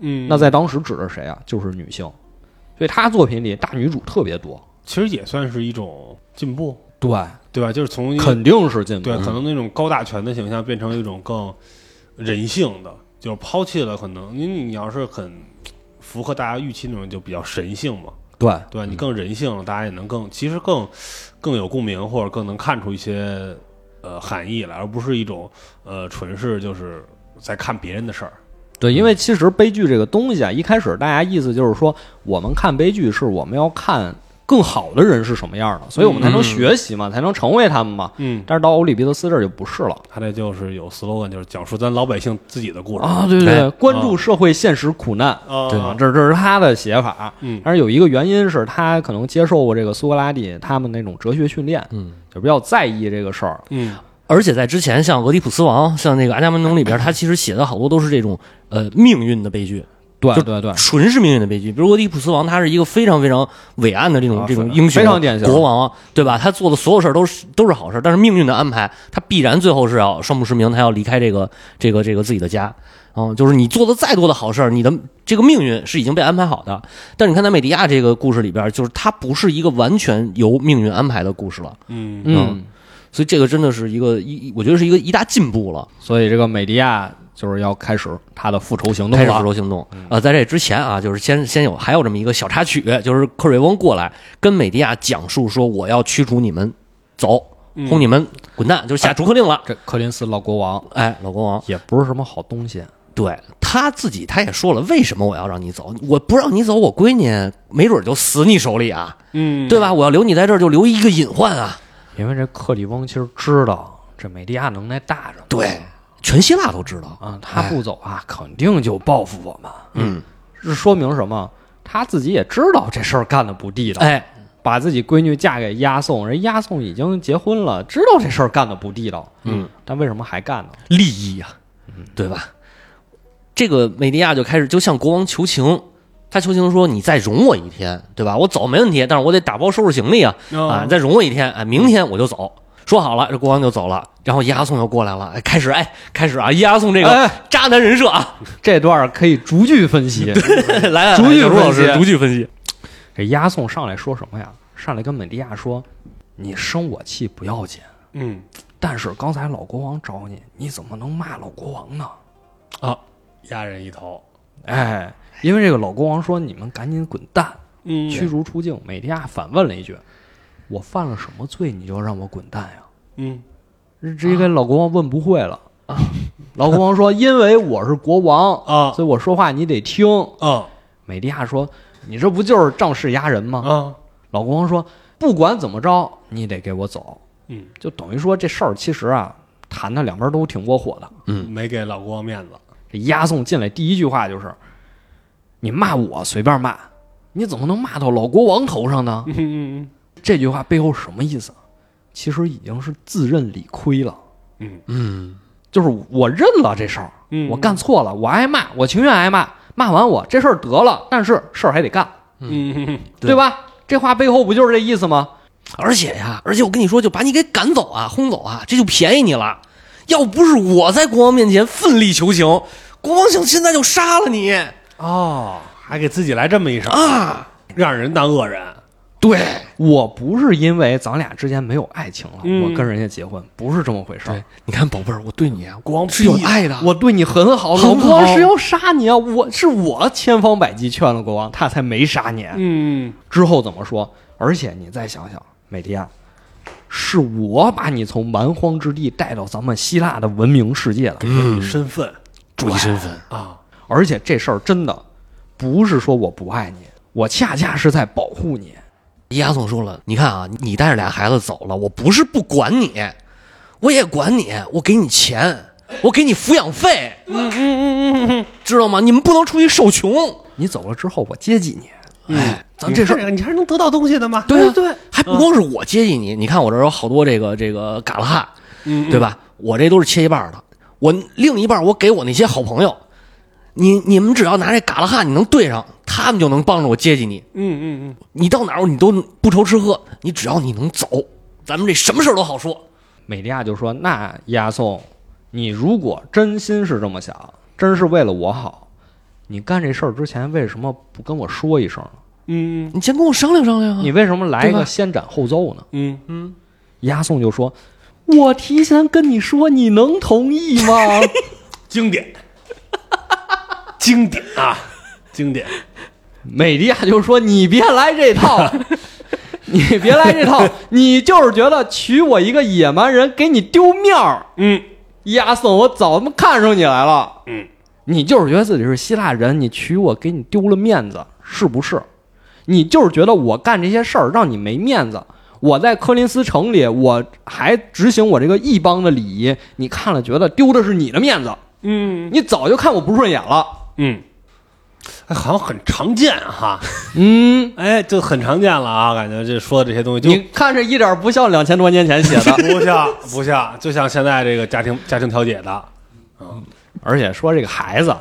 嗯，那在当时指的是谁啊？就是女性。所以他作品里大女主特别多。其实也算是一种进步，对，对吧？就是从肯定是进步。对，可能那种高大全的形象变成一种更人性的，就是抛弃了可能你你要是很符合大家预期那种，就比较神性嘛，对，对？你更人性了，大家也能更其实更更有共鸣，或者更能看出一些呃含义来，而不是一种呃纯是就是在看别人的事儿。对，因为其实悲剧这个东西啊，一开始大家意思就是说，我们看悲剧是我们要看更好的人是什么样的，所以我们才能嗯学习嘛，才能成为他们嘛。嗯，但是到欧里庇得斯这儿就不是了他这就是有 slogan，就是讲述咱老百姓自己的故事啊！对对对，哎关注社会现实苦难啊，啊，这这是他的写法。嗯但是有一个原因是他可能接受过这个苏格拉底他们那种哲学训练，嗯。就比较在意这个事儿。嗯而且在之前，像俄狄浦斯王，像那个阿伽门农里边，(clears throat) 他其实写的好多都是这种呃命运的悲剧，就对对对，纯是命运的悲剧。比如俄狄浦斯王，他是一个非常非常伟岸的这种、啊这种英雄非常典型国王，对吧？他做的所有事儿都是都是好事儿，但是命运的安排，他必然最后是要双目失明，他要离开这个这个这个自己的家。嗯，就是你做的再多的好事儿，你的这个命运是已经被安排好的。但是你看，在美迪亚这个故事里边，就是它不是一个完全由命运安排的故事了。嗯嗯，所以这个真的是一个一，我觉得是一个一大进步了。所以这个美迪亚就是要开始他的复仇行动开始复。仇行动。呃，在这之前啊，就是先先有还有这么一个小插曲，就是克瑞翁过来跟美迪亚讲述说，我要驱逐你们，走，轰你们滚蛋，就是下逐客令了。这柯林斯老国王哎，老国王，也不是什么好东西。对他自己他也说了，为什么我要让你走？我不让你走，我闺女没准就死你手里啊，嗯，对吧？我要留你在这儿，就留一个隐患啊。因为这克里翁其实知道这美迪亚能耐大着呢，对，全希腊都知道。啊，他不走啊，肯定就报复我们。嗯，这说明什么？他自己也知道这事儿干的不地道，哎，把自己闺女嫁给押送，人押送已经结婚了，知道这事儿干的不地道，嗯，但为什么还干呢？利益呀、对吧？这个美迪亚就开始就向国王求情，他求情说：“你再容我一天，对吧？我走没问题，但是我得打包收拾行李啊！哦啊，再容我一天，哎，明天我就走。”说好了，这国王就走了，然后伊阿宋又过来了，哎，开始哎，开始啊，伊阿宋这个哎渣男人设啊，这段可以逐句分析。(laughs) 来来，逐句分析逐句分析。这押送上来说什么呀？上来跟美迪亚说：“你生我气不要紧，嗯但是刚才老国王找你，你怎么能骂老国王呢？啊，压人一头，哎，因为这个老国王说你们赶紧滚蛋，嗯驱逐出境。美迪亚反问了一句：“我犯了什么罪，你就让我滚蛋呀嗯？”直接给老国王问不会了啊！(laughs) 老国王说：“因为我是国王啊所以我说话你得听。啊”美迪亚说：“你这不就是仗势压人吗？”啊，老国王说：“不管怎么着，你得给我走。”嗯，就等于说这事儿其实啊，谈的两边都挺窝火的。嗯没给老国王面子，这押送进来第一句话就是：“你骂我随便骂，你怎么能骂到老国王头上呢嗯嗯？”这句话背后什么意思？其实已经是自认理亏了，嗯嗯就是我认了这事儿，嗯，我干错了，我挨骂，我情愿挨骂，骂完我这事儿得了，但是事儿还得干，嗯嗯嗯对对吧？这话背后不就是这意思吗？而且呀，而且我跟你说，就把你给赶走啊，轰走啊，这就便宜你了。要不是我在国王面前奋力求情，国王想现在就杀了你哦，还给自己来这么一手，啊！让人当恶人，对我不是因为咱俩之间没有爱情了，嗯我跟人家结婚，不是这么回事儿对。，你看宝贝儿，我对你啊，国王是有爱的。我对你很好，很好老国王是要杀你啊！我是我千方百计劝了国王，他才没杀你。嗯之后怎么说？而且你再想想，美迪亚，是我把你从蛮荒之地带到咱们希腊的文明世界的，嗯，身份注意身份，啊，而且这事儿真的不是说我不爱你，我恰恰是在保护你。伊亚总说了，你看啊，你带着俩孩子走了，我不是不管你，我也管你，我给你钱，我给你抚养费，嗯嗯嗯嗯嗯，知道吗？你们不能出去受穷。你走了之后，我接济你。哎，咱这事儿你还是能得到东西的嘛，对对，还不光是我接济你，你看我这有好多这个这个嘎拉哈，嗯对吧？我这都是切一半的，我另一半我给我那些好朋友，你你们只要拿这嘎拉哈你能对上，他们就能帮着我接济你。嗯嗯嗯，你到哪儿你都不愁吃喝，你只要你能走，咱们这什么事儿都好说。美利亚就说：“那押送，你如果真心是这么想，真是为了我好，你干这事儿之前为什么不跟我说一声呢？嗯你先跟我商量商量啊。你为什么来一个先斩后奏呢嗯？”嗯，押送就说：“我提前跟你说，你能同意吗经典，经典啊，经典，？”美利亚就说：“你别来这套，(laughs) 你别来这套，你就是觉得娶我一个野蛮人给你丢面儿。嗯亚瑟我早他妈看上你来了。嗯，你就是觉得自己是希腊人，你娶我给你丢了面子，是不是？你就是觉得我干这些事儿让你没面子。我在科林斯城里，我还执行我这个异邦的礼仪，你看了觉得丢的是你的面子，嗯你早就看我不顺眼了。嗯，哎，好像很常见哈，嗯，哎，就很常见了啊，感觉这说的这些东西就你看着一点不像两千多年前写的，(laughs) 不像不像，就像现在这个家庭家庭调解的，而且说这个孩子，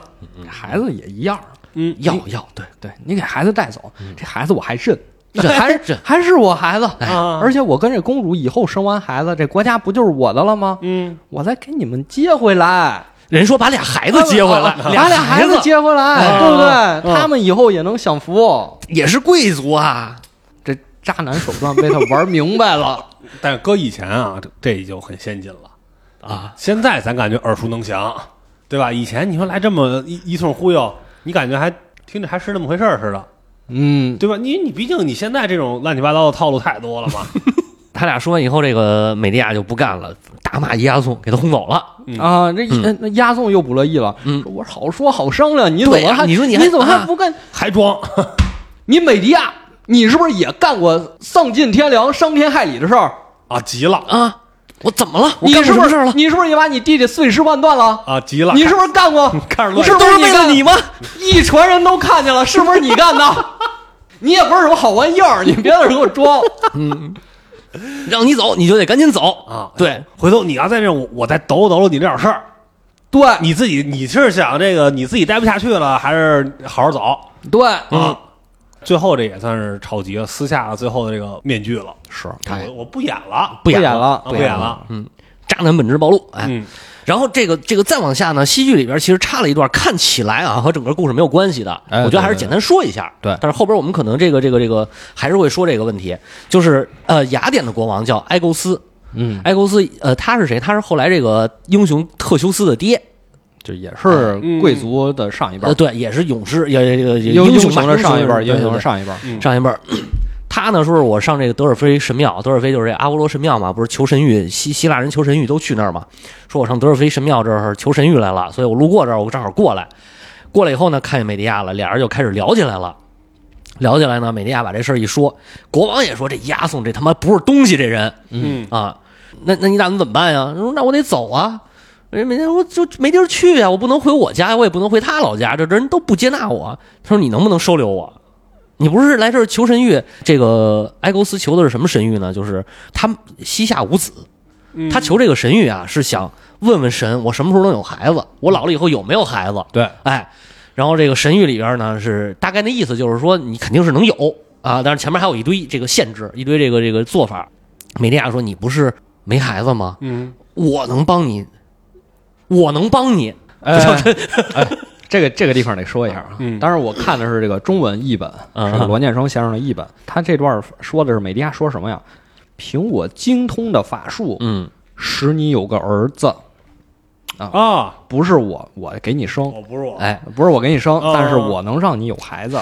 孩子也一样。嗯要要对，对你给孩子带走，这孩子我还认，(laughs) 这还是认还是我孩子，啊而且我跟这公主以后生完孩子，这国家不就是我的了吗？嗯。我再给你们接回来，人说把俩孩子接回来，(laughs) 把俩孩子子接回来，啊对不对？啊他们以后也能享福。也是贵族啊。这渣男手段被他玩明白了，(laughs) 但是搁以前啊，这这就很先进了啊！现在咱感觉耳熟能详，对吧？以前你说来这么一一通忽悠，你感觉还听着还是那么回事儿似的，嗯，对吧？你你毕竟你现在这种乱七八糟的套路太多了嘛，(laughs) 他俩说完以后，这个美利亚就不干了，大骂伊亚宋，给他轰走了。嗯啊，这呃那押送又不乐意了，嗯说我好说好商量，你怎么还你说你你怎么还啊不干？还装，你美迪亚，你是不是也干过丧尽天良、伤天害理的事儿？啊，急了啊！我怎么了？我你是不是干什么事了？你是不是也把你弟弟碎尸万段了？啊，急了，你是不是干过？(laughs) 开始乱是不都是为了你干的你吗？一船人都看见了，是不是你干的？(laughs) 你也不是什么好玩意儿，你别在这给我装。(laughs) 让你走，你就得赶紧走啊？对，回头你要再这样，我我再抖搂抖搂你这点事儿，对你自己你是想这个你自己待不下去了，还是好好走？对，啊，最后这也算是超级了，撕下了最后的这个面具了。是我我不演了，不演演了啊不演了。嗯渣男本质暴露，哎，嗯然后这个这个再往下呢，戏剧里边其实插了一段，看起来啊和整个故事没有关系的，我觉得还是简单说一下。对但是后边我们可能这个这个这个还是会说这个问题，就是呃雅典的国王叫埃勾斯，嗯，埃勾斯呃他是谁？他是后来这个英雄特修斯的爹，就也是贵族的上一辈呃儿，对，也是勇士，也也也也英雄的上一辈儿，英雄的上一辈儿。嗯上一辈儿。他呢说是我上这个德尔菲神庙，德尔菲就是这阿波罗神庙嘛，不是求神谕，希希腊人求神谕都去那儿嘛。说我上德尔菲神庙这儿求神谕来了，所以我路过这儿，我正好过来。过来以后呢，看见美迪亚了，俩人就开始聊起来了。聊起来呢，美迪亚把这事儿一说，国王也说这押送这他妈不是东西，这人嗯啊，那那你打算怎么办呀？说那我得走啊，人每天我就没地儿去啊，我不能回我家，我也不能回他老家，这人都不接纳我。他说你能不能收留我？你不是来这儿求神谕？这个埃勾斯求的是什么神谕呢？就是他膝下无子，嗯他求这个神谕啊，是想问问神，我什么时候能有孩子？我老了以后有没有孩子？对，哎，然后这个神谕里边呢是大概那意思，就是说你肯定是能有啊，但是前面还有一堆这个限制，一堆这个这个做法。美利亚说：“你不是没孩子吗？嗯我能帮你，我能帮你。哎，(laughs) 哎这个这个地方得说一下啊。嗯当然我看的是这个中文译本，嗯是罗念生先生的译本。他这段说的是美迪亚说什么呀？凭我精通的法术，嗯，使你有个儿子，啊，不是我我给你生，我不是我，哎，不是我给你生，哦但是我能让你有孩子。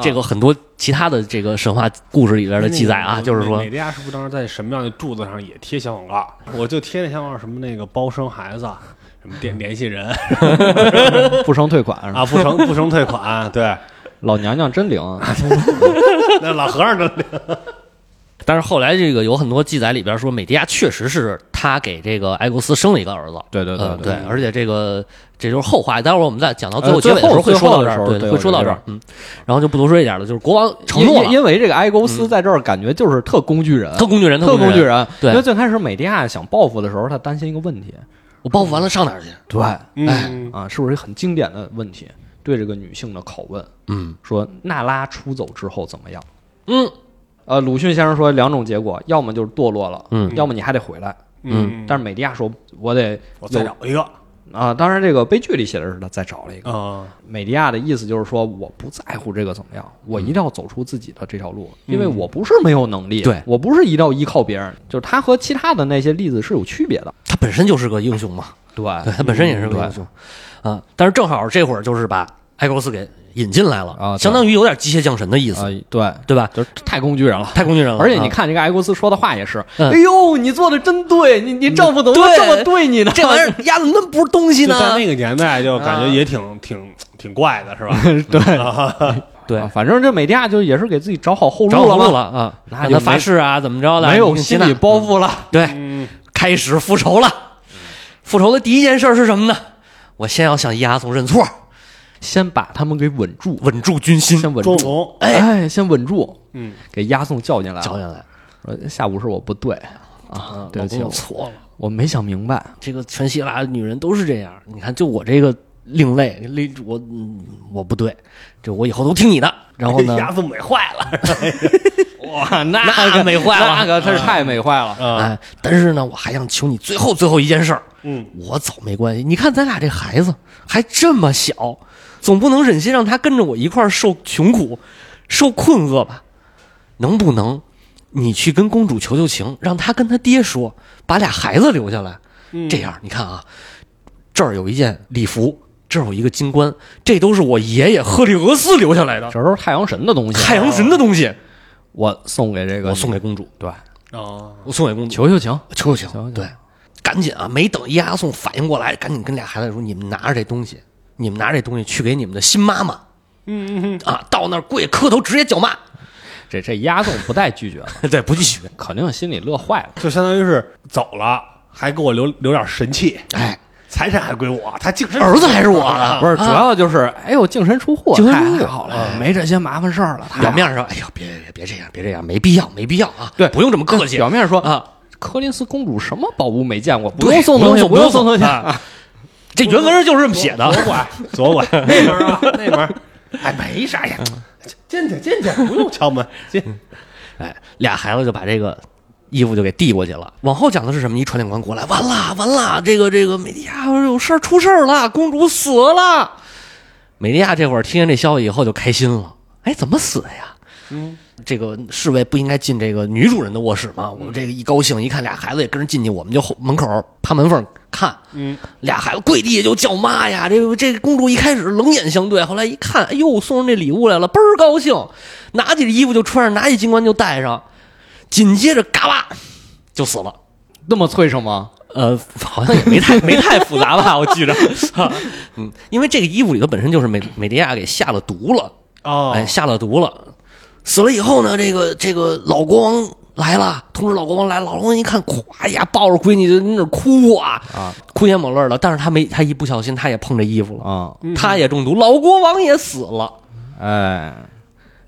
这个很多其他的这个神话故事里边的记载啊，就是说美美利亚是不是当时在什么样的柱子上也贴小广告？我就贴那小广告，什么那个包生孩子，什么联联系人 (laughs) 不生退款啊，不成不成退款，对，(laughs) 老娘娘真灵，(laughs) 那老和尚真灵。但是后来这个有很多记载里边说，美迪亚确实是他给这个埃勾斯生了一个儿子。对对嗯对对，而且这个这就是后话，待会儿我们再讲到最后呃结尾的时候会说到这儿，会说到这儿，嗯，然后就不多说一点了，就是国王承诺了，因因为这个埃勾斯在这儿感觉就是特工具人，特工具人，特工具人，人。对因为最开始美迪亚想报复的时候，他担心一个问题，我报复完了上哪儿去？对哎啊，是不是很经典的问题？对这个女性的拷问，嗯说娜拉出走之后怎么样？嗯呃，鲁迅先生说两种结果，要么就是堕落了，嗯要么你还得回来。嗯，但是美迪亚说，我得我再找一个啊，当然这个悲剧里写的是他再找了一个。嗯，美迪亚的意思就是说，我不在乎这个怎么样，我一定要走出自己的这条路，因为我不是没有能力，对。我不是一定要依靠别人，就是他和其他的那些例子是有区别的。他本身就是个英雄嘛，对。对他本身也是个英雄，啊，但是正好这会儿就是把埃勾斯给引进来了啊相当于有点机械降神的意思，啊，对，对吧？就是太工具人了。太工具人了，而且你啊看这个埃勾斯说的话也是，嗯哎呦，你做的真对，你你丈夫怎么能这么对你呢？这玩意儿 (laughs) 压怎么那么不是东西呢？在那个年代，就感觉也挺挺挺怪的，是吧？(laughs) 对 (laughs) 对啊，反正这美迪亚就也是给自己找好后路路了嘛，了啊，那发誓啊，怎么着的？没有心理包袱了。对，嗯开始复仇了。复仇的第一件事是什么呢？我先要向伊阿宋认错，先把他们给稳住，稳住军心，先稳住，哎，先稳住，嗯，给押送叫进来了，交下来说下午是我不对啊，对不起，老公我错了。我没想明白。这个全希腊的女人都是这样，你看，就我这个另类，另我嗯我不对，这我以后都听你的。然后呢，(laughs) 押送美坏了，(laughs) 哇，那个美坏了那个他是太美坏了。啊，哎，但是呢，我还想求你最后最后一件事儿，嗯，我走没关系。你看咱俩这孩子还这么小，总不能忍心让他跟着我一块儿受穷苦、受困厄吧？能不能你去跟公主求求情，让他跟他爹说，把俩孩子留下来？嗯。这样，你看啊，这儿有一件礼服，这儿有一个金冠，这都是我爷爷赫利俄斯留下来的。这都是太阳神的东西，太阳神的东西，我送给这个，我送给公主，对，哦，我送给公主，求求情。求求求求情，对，赶紧啊！没等伊阿宋反应过来，赶紧跟俩孩子说：“你们拿着这东西，你们拿这东西去给你们的新妈妈。”嗯嗯嗯，啊，到那儿跪磕头，直接叫骂，这这押送不带拒绝的，(laughs) 对，不拒绝。肯定心里乐坏了。就相当于是走了，还给我留留点神器，哎，财产还归我，他净身儿子还是我的，不是，主要就是，哎呦，净身出户，净身出户太好了，没这些麻烦事儿了。表面上：“哎呦，别别别这样，别这样，没必要，没必要啊！对。不用这么客气。表面说啊。柯林斯公主什么宝物没见过，不用送东西，不用送东西。啊这原文上就是这么写的。左拐，左拐，那门啊，那门。(laughs) 哎，没啥呀，进去进去，不用敲门，进。哎，俩孩子就把这个衣服就给递过去了。往后讲的是什么？一传令官过来，完了完了，这个这个美迪亚有事儿出事儿了，公主死了。美迪亚这会儿听见这消息以后就开心了。哎，怎么死的呀？嗯，这个侍卫不应该进这个女主人的卧室吗？我们这个一高兴，一看俩孩子也跟着进去，我们就后门口趴门缝看。嗯，俩孩子跪地下就叫妈呀！这个这个公主一开始冷眼相对，后来一看，哎呦，送上这礼物来了，倍儿高兴，拿起这衣服就穿上，拿起金冠就戴上，紧接着嘎巴就死了。那么脆生吗？呃，好像也没太 (laughs) 没太复杂吧，我记着。(laughs) 嗯，因为这个衣服里头本身就是美美迪亚给下了毒了，哦，哎，下了毒了。死了以后呢，这个这个老国王来了，通知老国王来了。老国王一看，咵呀，抱着闺女就在那哭啊，啊哭天抹泪的。但是他没，他一不小心，他也碰着衣服了，啊，他也中毒，老国王也死了。哎，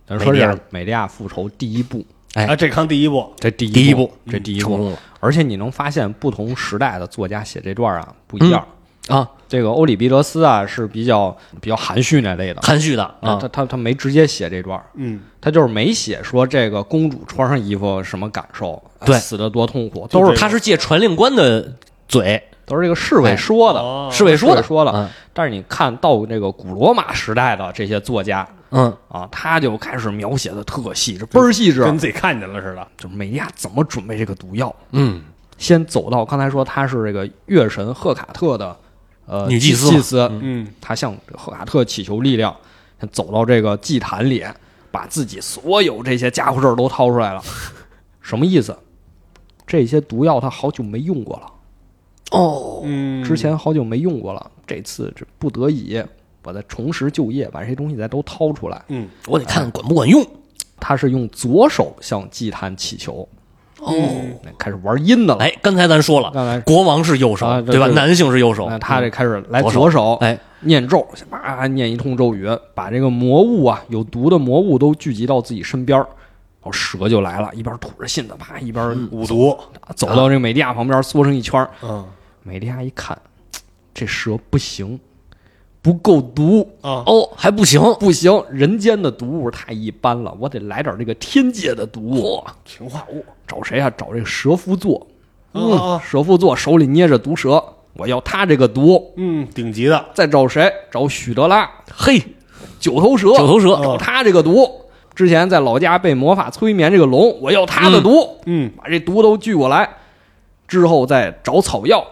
咱说这是美利亚复仇第一步，哎啊，这刚第一步，这第一第一步这第一步。成功了而且你能发现，不同时代的作家写这段啊不一样。啊，这个欧里庇得斯啊是比较比较含蓄那类的，含蓄的啊他，他他没直接写这段，嗯，他就是没写说这个公主穿上衣服什么感受，对。死的多痛苦，都是他是借传令官的嘴，都是这个侍卫说的，哦。侍卫说的，说的。嗯但是你看到这个古罗马时代的这些作家嗯，啊，他就开始描写的特细致，倍儿细致，跟自己看见了似的。就是美利亚怎么准备这个毒药，嗯，先走到刚才说他是这个月神赫卡特的呃女祭司祭司，嗯，他向赫卡特祈求力量，走到这个祭坛里，把自己所有这些家伙事儿都掏出来了。什么意思？这些毒药他好久没用过了，哦，嗯，之前好久没用过了，这次这不得已把它重拾旧业，把这些东西再都掏出来。嗯，我得看看管不管用。他是用左手向祭坛祈求，哦，那开始玩阴的了。哎，刚才咱说了，刚才国王是右手，对吧？啊对对。男性是右手，那他这开始来左手，哎，念咒，叭念一通咒语，把这个魔物啊，有毒的魔物都聚集到自己身边儿然后蛇就来了，一边吐着信子，啪，一边五毒，走到这个美迪亚旁边，缩成一圈。嗯。美迪亚一看，这蛇不行，不够毒，啊，哦，还不行，不行，人间的毒物太一般了，我得来点这个天界的毒物。氰化物，找谁啊？找这个蛇夫座。哦嗯，哦蛇夫座手里捏着毒蛇，我要他这个毒。嗯，顶级的，再找谁？找许德拉，嘿，九头蛇。九头蛇找他这个毒。之前在老家被魔法催眠这个龙，我要他的毒，嗯，把这毒都聚过来，之后再找草药。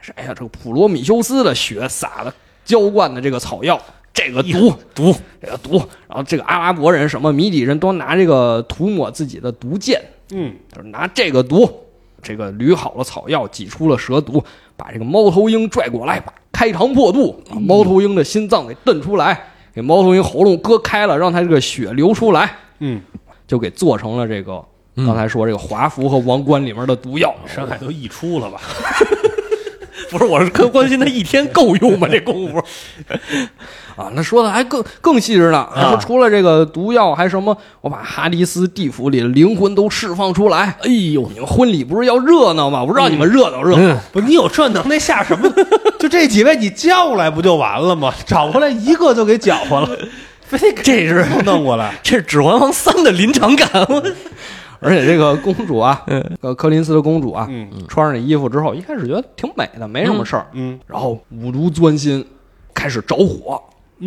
谁呀？这个普罗米修斯的血洒的浇灌的这个草药，这个毒毒，这个毒。然后这个阿拉伯人什么谜底人都拿这个涂抹自己的毒箭，嗯，就是拿这个毒，这个捋好了草药，挤出了蛇毒，把这个猫头鹰拽过来，把开膛破肚，把猫头鹰的心脏给蹬出来，给猫头鹰喉咙割开了，让它这个血流出来，嗯，就给做成了这个刚才说这个华服和王冠里面的毒药。山海都溢出了吧？(laughs) 不是，我是更关心他一天够用吗？这功夫，啊，那说的还更更细致呢。说除了这个毒药，还什么？我把哈迪斯地府里的灵魂都释放出来。哎呦，你们婚礼不是要热闹吗？我让你们热闹热闹。不，你有这能耐下什么？(laughs) 就这几位你叫来不就完了吗？找过来一个就给搅和了，(laughs) 非得给这是都弄过来。这是《指环王三》的临场感。我 (laughs) 而且这个公主啊，呃，柯林斯的公主啊，嗯穿上这衣服之后，一开始觉得挺美的，没什么事儿。嗯然后五毒钻心，开始着火、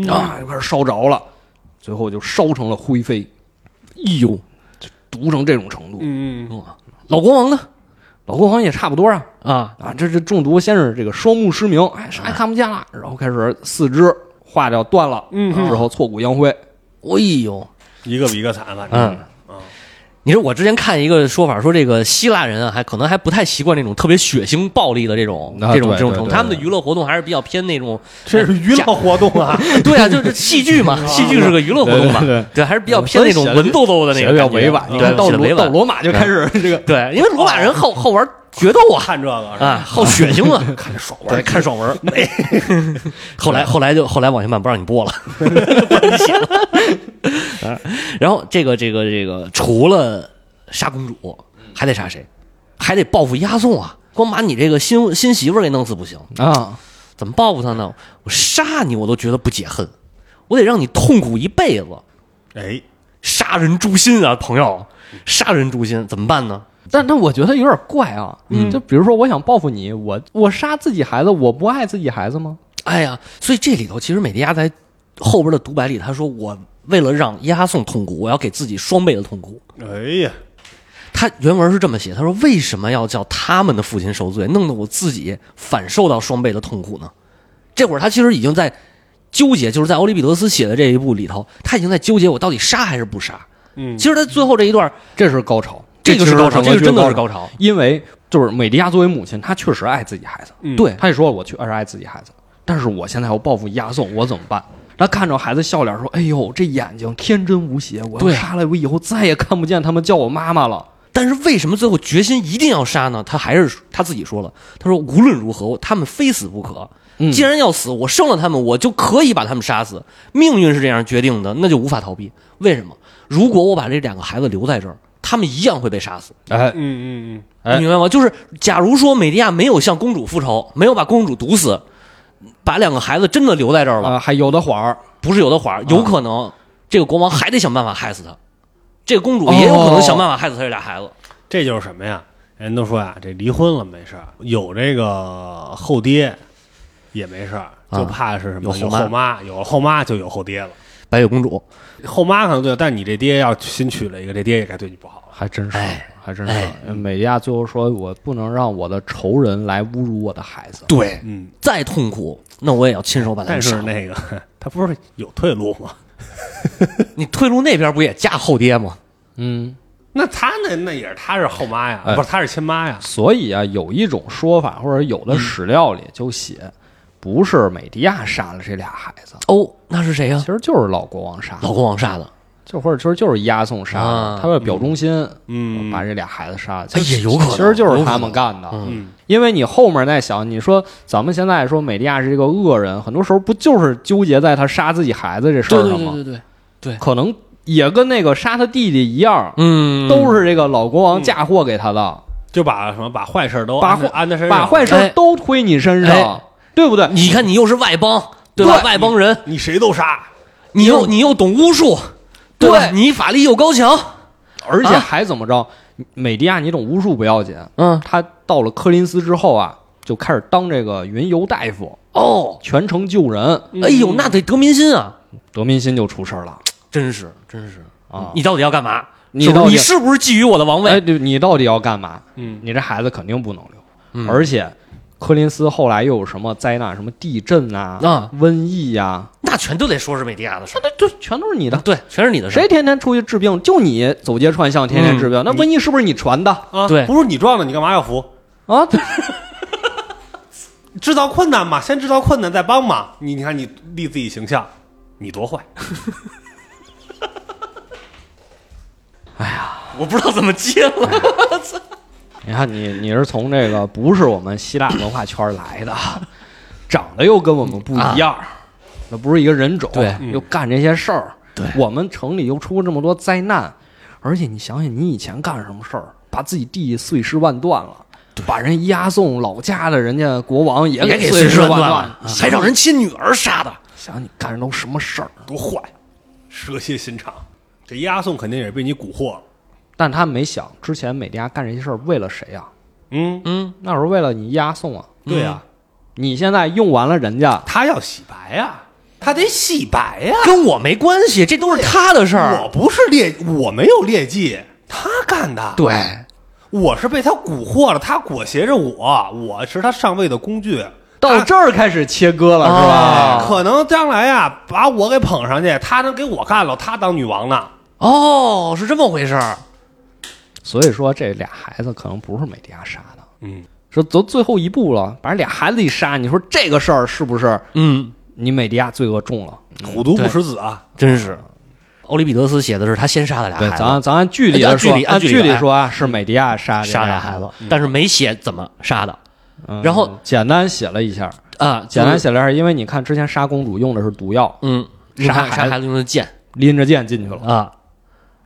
啊，就开始烧着了，最后就烧成了灰飞。哎呦，毒成这种程度，嗯嗯老国王呢？老国王也差不多啊。啊，啊，这这中毒先是这个双目失明，哎，啥也看不见了，然后开始四肢化掉断了，嗯之后挫骨扬灰。哎呦，一个比一个惨，反正嗯你说我之前看一个说法，说这个希腊人啊，还可能还不太习惯那种特别血腥暴力的这种、啊这种这种程度，他们的娱乐活动还是比较偏那种，这是娱乐活动啊。(laughs) 对啊，就是戏剧嘛，戏剧是个娱乐活动嘛，对对还是比较偏那种文绉绉的那个比较委婉。你看对，到罗马就开始这个对，因为罗马人好好玩决斗啊，看这个啊，好血腥啊，(laughs) 看着爽对，玩，看爽文儿。(laughs) (laughs) 后来后来就后来往下慢不让你播了，不让你写了。啊然后这个这个这个，除了杀公主，还得杀谁？还得报复押送啊！光把你这个新新媳妇儿给弄死不行。啊，怎么报复他呢？我杀你，我都觉得不解恨，我得让你痛苦一辈子。哎，杀人诛心啊，朋友，杀人诛心怎么办呢？但但我觉得有点怪啊，嗯就比如说我想报复你，我我杀自己孩子，我不爱自己孩子吗？哎呀，所以这里头其实美迪亚在后边的独白里，他说我为了让押送痛苦，我要给自己双倍的痛苦。哎呀，他原文是这么写，他说为什么要叫他们的父亲受罪，弄得我自己反受到双倍的痛苦呢？这会儿他其实已经在纠结，就是在欧里庇得斯写的这一部里头，他已经在纠结我到底杀还是不杀。嗯，其实他最后这一段，这是高潮，这个是高潮，这个真的是高高潮。因为就是美迪亚作为母亲，她确实爱自己孩子，嗯对她也说了我确实爱自己孩子，但是我现在要报复押送，我怎么办？她看着孩子笑脸说：“哎呦，这眼睛天真无邪，我要对杀了我以后再也看不见他们叫我妈妈了。但是为什么最后决心一定要杀呢？他还是他自己说了，他说无论如何，他们非死不可。嗯既然要死，我生了他们，我就可以把他们杀死。命运是这样决定的，那就无法逃避。为什么？如果我把这两个孩子留在这儿，他们一样会被杀死。”哎，嗯嗯嗯，明白吗？就是假如说美迪亚没有向公主复仇，没有把公主毒死，把两个孩子真的留在这儿了，啊，还有的缓儿，不是有的啊话儿，有可能这个国王还得想办法害死他，这个公主也有可能想办法害死他这俩孩子。这就是什么呀？人都说呀，这离婚了没事儿，有这个后爹也没事儿，就怕是什么？有有后妈后妈，有了后妈就有后爹了。白雪公主，后妈可能对，但你这爹要新娶了一个，这爹也该对你不好了。还真是，哎还真是。哎美利亚最后说：“我不能让我的仇人来侮辱我的孩子。对，嗯，再痛苦，那我也要亲手把他但。是那个他不是有退路吗？(laughs) 你退路那边不也嫁后爹吗？”嗯，那他那那也是他是后妈呀，哎不是他是亲妈呀。所以啊，有一种说法，或者有的史料里就写，不是美迪亚杀了这俩孩子，哦，那是谁呀其？实就是老国王杀的，老国王杀的。就或者说就是押送杀的啊，他为了表忠心，嗯。把这俩孩子杀也有可能。其实就是他们干的。嗯，嗯，因为你后面再想，你说咱们现在说美迪亚是一个恶人，很多时候不就是纠结在他杀自己孩子这事儿上吗？对对对对，可能也跟那个杀他弟弟一样，嗯，都是这个老国王嫁祸给他的，就把什么把坏事都把安在身上，把坏哎。事都推你身哎。上，对不对？你看你又是外邦，对吧？对外邦人，你谁都杀。你又你又懂巫术，对吧？对你法力又高强，而且啊还怎么着？美迪亚，你懂巫术不要紧，嗯，他到了柯林斯之后啊，就开始当这个云游大夫，哦，全程救人，哎呦，那得得民心啊，得民心就出事儿了真是真是啊！你到底要干嘛？你到底是不是你是不是觊觎我的王位哎，位？对，你到底要干嘛？嗯，你这孩子肯定不能留，嗯而且柯林斯后来又有什么灾难，什么地震啊、啊瘟疫呀、那全都得说是美迪亚的事儿，这这全都是你的。对，全是你的事儿。谁天天出去治病？就你走街串巷，天天治病。那瘟疫是不是你传的啊，对不是你撞的，你干嘛要扶？啊？对 (laughs) 制造困难嘛，先制造困难再帮嘛。你你看你立自己形象，你多坏。(laughs) 哎呀我不知道怎么接了。你看你你是从这个不是我们希腊文化圈来的，长得又跟我们不一样，那不是一个人种，对又干这些事儿。对我们城里又出这么多灾难，而且你想想，你以前干什么事儿，把自己弟弟碎尸万段了，把人押送老家的人家国王也也给碎碎尸万万段了，还让人亲女儿杀的。想想你干的都什么事儿？多坏，蛇蝎心肠。这押送肯定也是被你蛊惑了。但他没想之前美迪亚干这些事儿为了谁呀？嗯，嗯，那是为了你押送啊！对呀、你现在用完了人家，他要洗白呀、他得洗白呀、跟我没关系，这都是他的事儿。我不是劣，我没有劣迹，他干的。对，我是被他蛊惑了，他裹挟着我，我是他上位的工具。到这儿开始切割了，是吧？啊可能将来呀，把我给捧上去，他能给我干了，他当女王呢。哦，是这么回事儿。所以说这俩孩子可能不是美迪亚杀的，嗯，说走最后一步了，把这俩孩子一杀，你说这个事儿是不是嗯，你美迪亚罪恶重了？虎毒不食子啊。真是。欧里庇得斯写的是他先杀的俩对，孩子，咱咱按剧里的说，按剧里按按剧剧里来说啊，是美迪亚杀这杀俩俩孩子，但是没写怎么杀的。嗯然后简单写了一下，啊。简单写了一下，因为你看之前杀公主用的是毒药，嗯，杀杀杀孩子用的剑。拎着剑进去了，啊，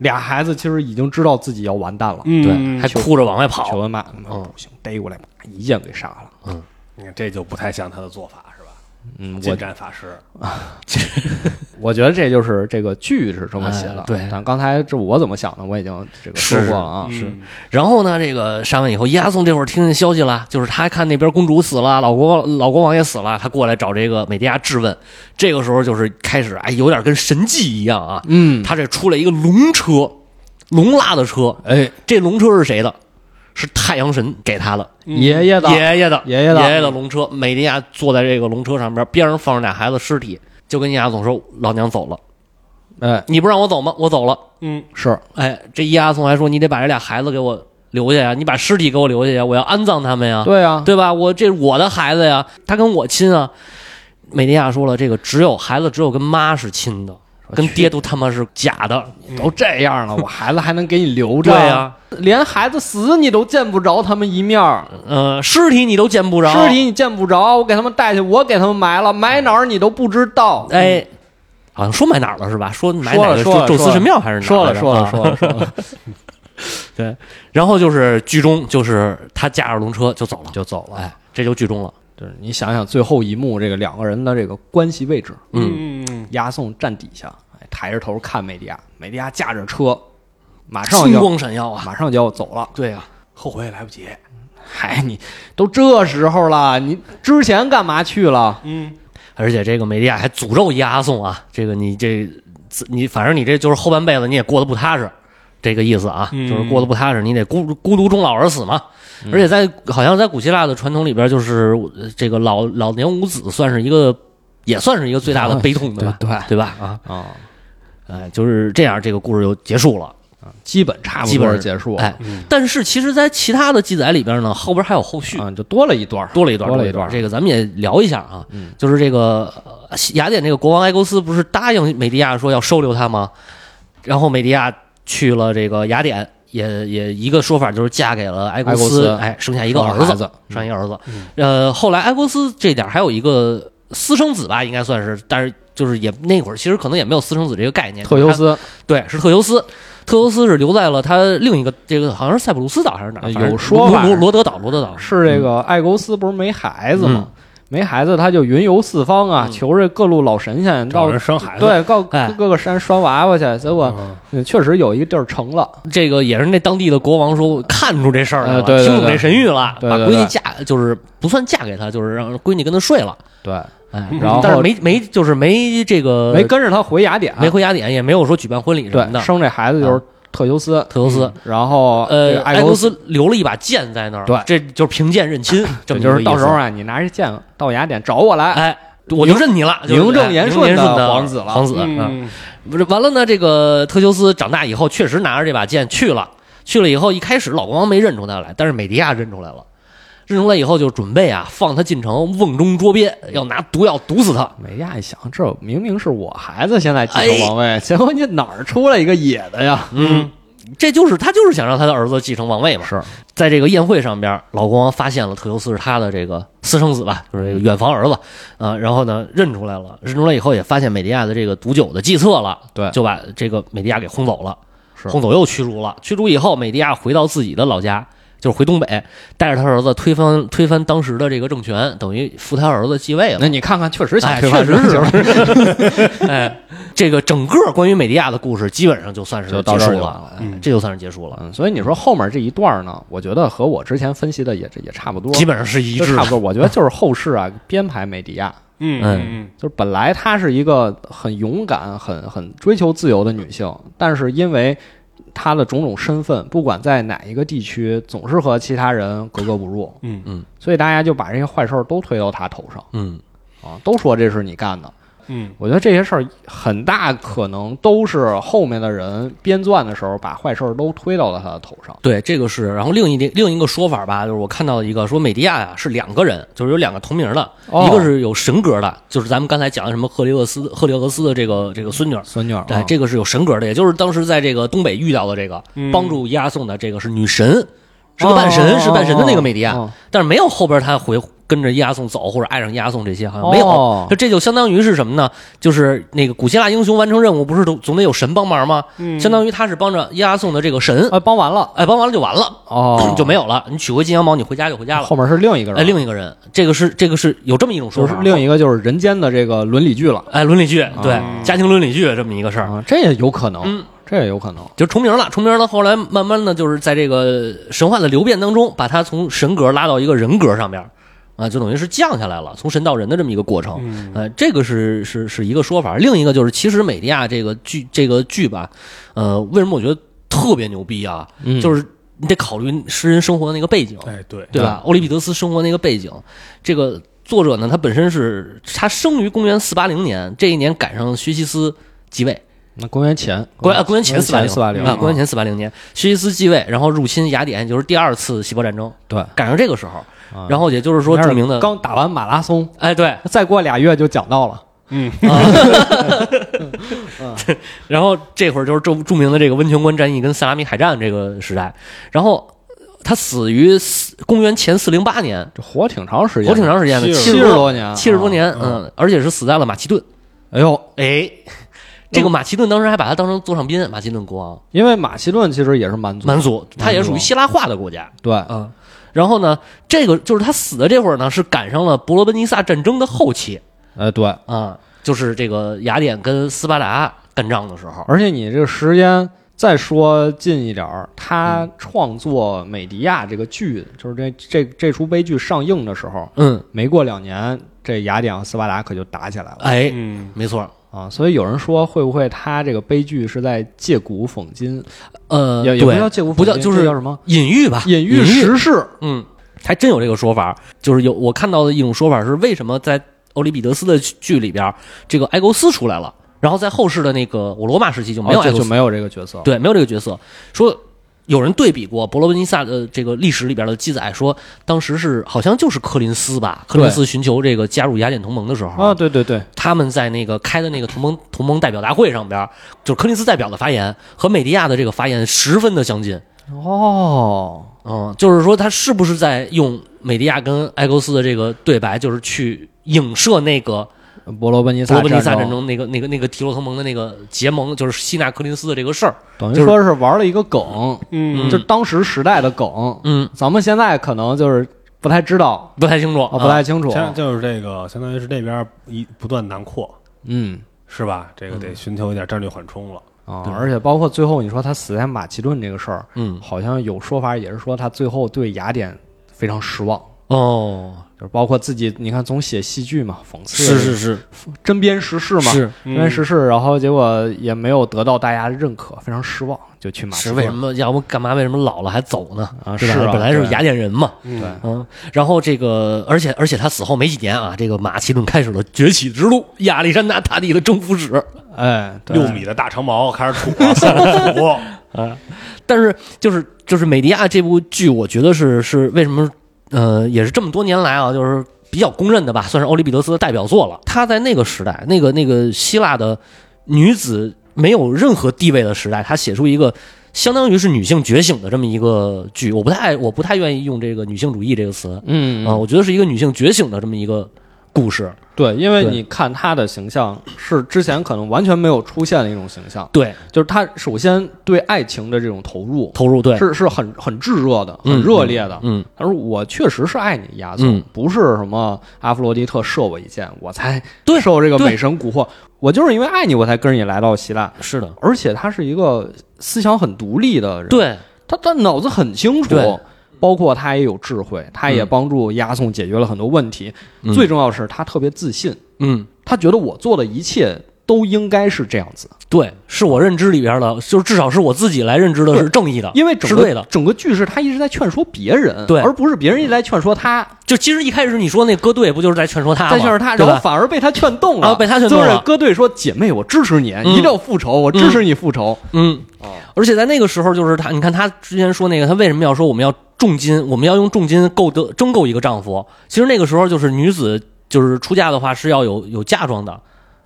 俩孩子其实已经知道自己要完蛋了，嗯对，还哭着往外跑。求恩妈嗯不行，逮过来，妈一剑给杀了。嗯你看这就不太像他的做法？嗯，近我战法师啊，(laughs) 我觉得这就是这个剧是这么写的。哎对但刚才这我怎么想的，我已经这个说过了啊。是然后呢，这个杀完以后，伊阿宋这会儿听见消息了，就是他看那边公主死了，老国老国王也死了，他过来找这个美迪亚质问。这个时候就是开始，哎，有点跟神迹一样啊。嗯，他这出来一个龙车，龙拉的车，哎，这龙车是谁的？是太阳神给他的，爷爷的，爷爷的，爷爷的爷爷的龙车。美迪亚坐在这个龙车上边，边上放着俩孩子尸体，就跟伊亚宋说：“老娘走了，哎，你不让我走吗？我走了。嗯，是，”哎，这伊阿宋还说：“你得把这俩孩子给我留下呀，你把尸体给我留下呀，我要安葬他们呀。”对啊，对吧？我这是我的孩子呀，他跟我亲啊。美迪亚说了，这个只有孩子只有跟妈是亲的，跟爹都他妈是假的。都这样了，我孩子还能给你留着？对呀，连孩子死你都见不着他们一面儿，呃，尸体你都见不着，尸体你见不着，我给他们带去，我给他们埋了，埋哪儿你都不知道。哎，好像说埋哪儿了是吧？说埋哪个说了说宙斯神庙还是哪儿说了说了啊说了说了，(laughs) 对，然后就是剧中就是他驾着龙车就走了，就走了。哎，这就剧中了。就是你想想最后一幕，这个两个人的这个关系位置，嗯，嗯嗯押送站底下，哎，抬着头看美迪亚，美迪亚驾着车，马上金光闪耀啊！马上就要走了。对呀，后悔也来不及。嗨，你都这时候了，你之前干嘛去了？嗯，而且这个美迪亚还诅咒伊阿宋啊，这个你这你反正你这就是后半辈子你也过得不踏实，这个意思啊，嗯就是过得不踏实，你得孤孤独终老而死嘛。而且在好像在古希腊的传统里边，就是呃这个老老年无子算是一个，也算是一个最大的 (laughs) 悲痛，对吧？对对吧？啊，啊，哎，就是这样，这个故事就结束了。基本差不多基本结束了。哎嗯，但是其实，在其他的记载里边呢，后边还有后续，啊，就多了一段，多了一段，多了一段这个咱们也聊一下啊。嗯就是这个呃雅典这个国王埃勾斯不是答应美迪亚说要收留他吗？然后美迪亚去了这个雅典，也也一个说法就是嫁给了埃勾斯哎，生下一个儿子，生一个儿子。呃，后来埃勾斯这点还有一个私生子吧，应该算是，但是就是也那会儿其实可能也没有私生子这个概念。特修斯对，是特修斯。特修斯是留在了他另一个这个好像是塞浦路斯岛还是哪儿？有说法罗罗罗德岛，罗德岛是这个爱勾斯不是没孩子吗嗯？没孩子他就云游四方啊，嗯求这各路老神仙找到人生孩子。对告哎各个山拴娃娃去，结果确实有一个地儿成了。这个也是那当地的国王说看出这事儿来了，听懂这神谕了，对对对把闺女嫁就是不算嫁给他，就是让闺女跟他睡了。对，哎，然后但是没没就是没这个没跟着他回雅典，没回雅典，也没有说举办婚礼什么，的。生这孩子就是特修斯。特修斯，然后呃，个埃勾爱勾斯，留了一把剑在那儿，对这就是凭剑认亲，这这就是到时候啊，你拿着剑到雅典找我来。哎，我就认你了，就名正言顺的皇子了皇子，不是完了呢？这个特修斯长大以后，确实拿着这把剑去了。去了以后，一开始老国王没认出他来，但是美迪亚认出来了。认出来以后，就准备啊放他进城，瓮中捉鳖，要拿毒药毒死他。美亚一想，这明明是我孩子现在继哎承王位，结果你哪儿出来一个野的呀？(laughs) 嗯，这就是他就是想让他的儿子继承王位嘛。是，在这个宴会上边，老国王发现了特修斯是他的这个私生子吧，就是这个远房儿子啊。然后呢，认出来了，认出来以后也发现美迪亚的这个毒酒的计策了，对就把这个美迪亚给轰走了。是轰走又驱逐了。驱逐以后，美迪亚回到自己的老家，就是回东北，带着他儿子推翻推翻当时的这个政权，等于扶他儿子继位了。那你看看，确实想哎，推翻确实是，哎，这个整个关于美迪亚的故事基本上就算是就结束了这就算是结束了，嗯，所以你说后面这一段呢，我觉得和我之前分析的也也差不多，基本上是一致的差不。多。(laughs) 我觉得就是后世啊编排美迪亚，嗯嗯就是本来她是一个很勇敢、很很追求自由的女性，但是因为她的种种身份，不管在哪一个地区，总是和其他人格格不入，嗯。嗯。所以大家就把这些坏事儿都推到他头上。嗯，啊，都说这是你干的。嗯我觉得这些事儿很大可能都是后面的人编撰的时候把坏事儿都推到了他的头上。对，这个是。然后另一另一个说法吧，就是我看到一个说美迪亚呀是两个人，就是有两个同名的，哦一个是有神格的，就是咱们刚才讲的什么赫利厄斯赫利厄斯的这个这个孙女儿。孙女儿，对，啊这个是有神格的，也就是当时在这个东北遇到的这个嗯帮助伊阿宋的这个是女神，是个半神，是半神的那个美迪亚。哦但是没有后边他回跟着伊阿宋走，或者爱上伊阿宋这些好像没有。哦就这就相当于是什么呢？就是那个古希腊英雄完成任务，不是总总得有神帮忙吗？嗯相当于他是帮着伊阿宋的这个神，哎，帮完了哎，帮完了就完了，哦，(clears throat) 就没有了。你取回金羊毛，你回家就回家了。后面是另一个人，哎，另一个人，这个是这个是有这么一种说就是法，另一个就是人间的这个伦理剧了哎伦理剧，对啊家庭伦理剧这么一个事儿。啊，这也有可能，嗯这也有可能。就重名了，重名了。后来慢慢的就是在这个神话的流变当中，把他从神格拉到一个人格上边儿，啊，就等于是降下来了，从神到人的这么一个过程。嗯呃，这个是是是一个说法。另一个就是，其实美迪亚这个剧这个剧吧，呃，为什么我觉得特别牛逼啊？嗯就是你得考虑诗人生活的那个背景，哎，对，对吧？欧里庇得斯生活那个背景，这个作者呢，他本身是他生于公元四八零年，这一年赶上薛西斯继位。那公元前，公元啊，公元前四八零，四八零啊，公元前四八零年，薛西斯继位，然后入侵雅典，就是第二次希波战争，对，赶上这个时候，啊然后也就是说著名的，刚打完马拉松，哎，对，再过俩月就讲到了。(laughs) 嗯，(laughs) (laughs) 然后这会儿就是著著名的这个温泉关战役跟萨拉米海战这个时代，然后他死于四公元前四零八年，这活挺长时间，活挺长时间的，70七七十多多年，七十多年，啊嗯，而且是死在了马其顿，哎呦，哎。这个马其顿当时还把他当成座上宾，马其顿国王，因为马其顿其实也是蛮族，蛮族，他也属于希腊化的国家，对，嗯。然后呢，这个就是他死的这会儿呢，是赶上了伯罗奔尼撒战争的后期。呃对，啊，就是这个雅典跟斯巴达干仗的时候。而且你这个时间再说近一点儿，他创作《美迪亚》这个剧，就是这这这出悲剧上映的时候，嗯，没过两年，这雅典和斯巴达可就打起来了。哎，嗯，没错。啊！所以有人说，会不会他这个悲剧是在借古讽今？呃，也也不叫借古讽今，不叫就是叫什么？隐喻吧，隐喻时事。嗯，还真有这个说法，就是有我看到的一种说法是，为什么在欧里庇得斯的剧里边，这个埃勾斯出来了，然后在后世的那个我罗马时期就没有就没有这个角色。对，没有这个角色。说有人对比过伯罗奔尼撒的这个历史里边的记载，说当时是好像就是柯林斯吧，柯林斯寻求这个加入雅典同盟的时候啊，对对对，他们在那个开的那个同盟同盟代表大会上边，就是柯林斯代表的发言和美迪亚的这个发言十分的相近。哦，嗯，就是说他是不是在用美迪亚跟埃勾斯的这个对白，就是去影射那个伯罗奔尼撒伯罗奔尼撒战战争那个那个那个提洛同盟的那个结盟，就是希纳克林斯的这个事儿。等于说是玩了一个梗，嗯就当时时代的梗。嗯，咱们现在可能就是不太知道，不太清楚，哦，不太清楚。像就是这个，相当于是这边一不断南扩，嗯是吧？这个得寻求一点战略缓冲了。啊对，而且包括最后你说他死在马其顿这个事儿，嗯，好像有说法也是说他最后对雅典非常失望，哦，就是包括自己，你看总写戏剧嘛，讽刺是是是针砭时事嘛，是针砭时事，然后结果也没有得到大家的认可，非常失望，就去马其顿。是为什么？要不干嘛？为什么老了还走呢？啊是吧是啊本来是雅典人嘛。嗯对嗯，然后这个，而且而且他死后没几年啊，这个马其顿开始了崛起之路，亚历山大大帝的征服史。哎，对六米的大长矛开始杵了，三个斧，(laughs) 但是就是就是美迪亚这部剧，我觉得是是为什么呃也是这么多年来啊，就是比较公认的吧，算是欧里庇得斯的代表作了。他在那个时代，那个那个希腊的女子没有任何地位的时代，他写出一个。相当于是女性觉醒的这么一个剧，我不太我不太愿意用这个女性主义这个词嗯啊、我觉得是一个女性觉醒的这么一个故事。对，因为你看他的形象是之前可能完全没有出现的一种形象，对，就是他首先对爱情的这种投入投入对，是是很很炙热的、嗯很热烈的。嗯。他说：“我确实是爱你，亚瑟，嗯。不是什么阿弗罗狄特射我一箭，我才受这个美神蛊惑。我就是因为爱你，我才跟着你来到希腊。是的，而且他是一个思想很独立的人，对，他他脑子很清楚对，包括他也有智慧，他也嗯帮助押送解决了很多问题。嗯。最重要的是，他特别自信，嗯，他觉得我做的一切都应该是这样子，对，是我认知里边的，就是至少是我自己来认知的是正义的，因为整是对的。个。整个剧是他一直在劝说别人，对。而不是别人一直在劝说他，就其实一开始你说那歌队不就是在劝说他吗？在劝说他，然后？反而被他劝动了，啊被他劝动了。最后歌队说：“姐妹，我支持你，你一定要复仇，我支持你复仇。嗯，哦。而且在那个时候，就是他，你看他之前说那个，他为什么要说我们要重金，我们要用重金购得争购一个丈夫？其实那个时候就是女子就是出嫁的话是要有有嫁妆的，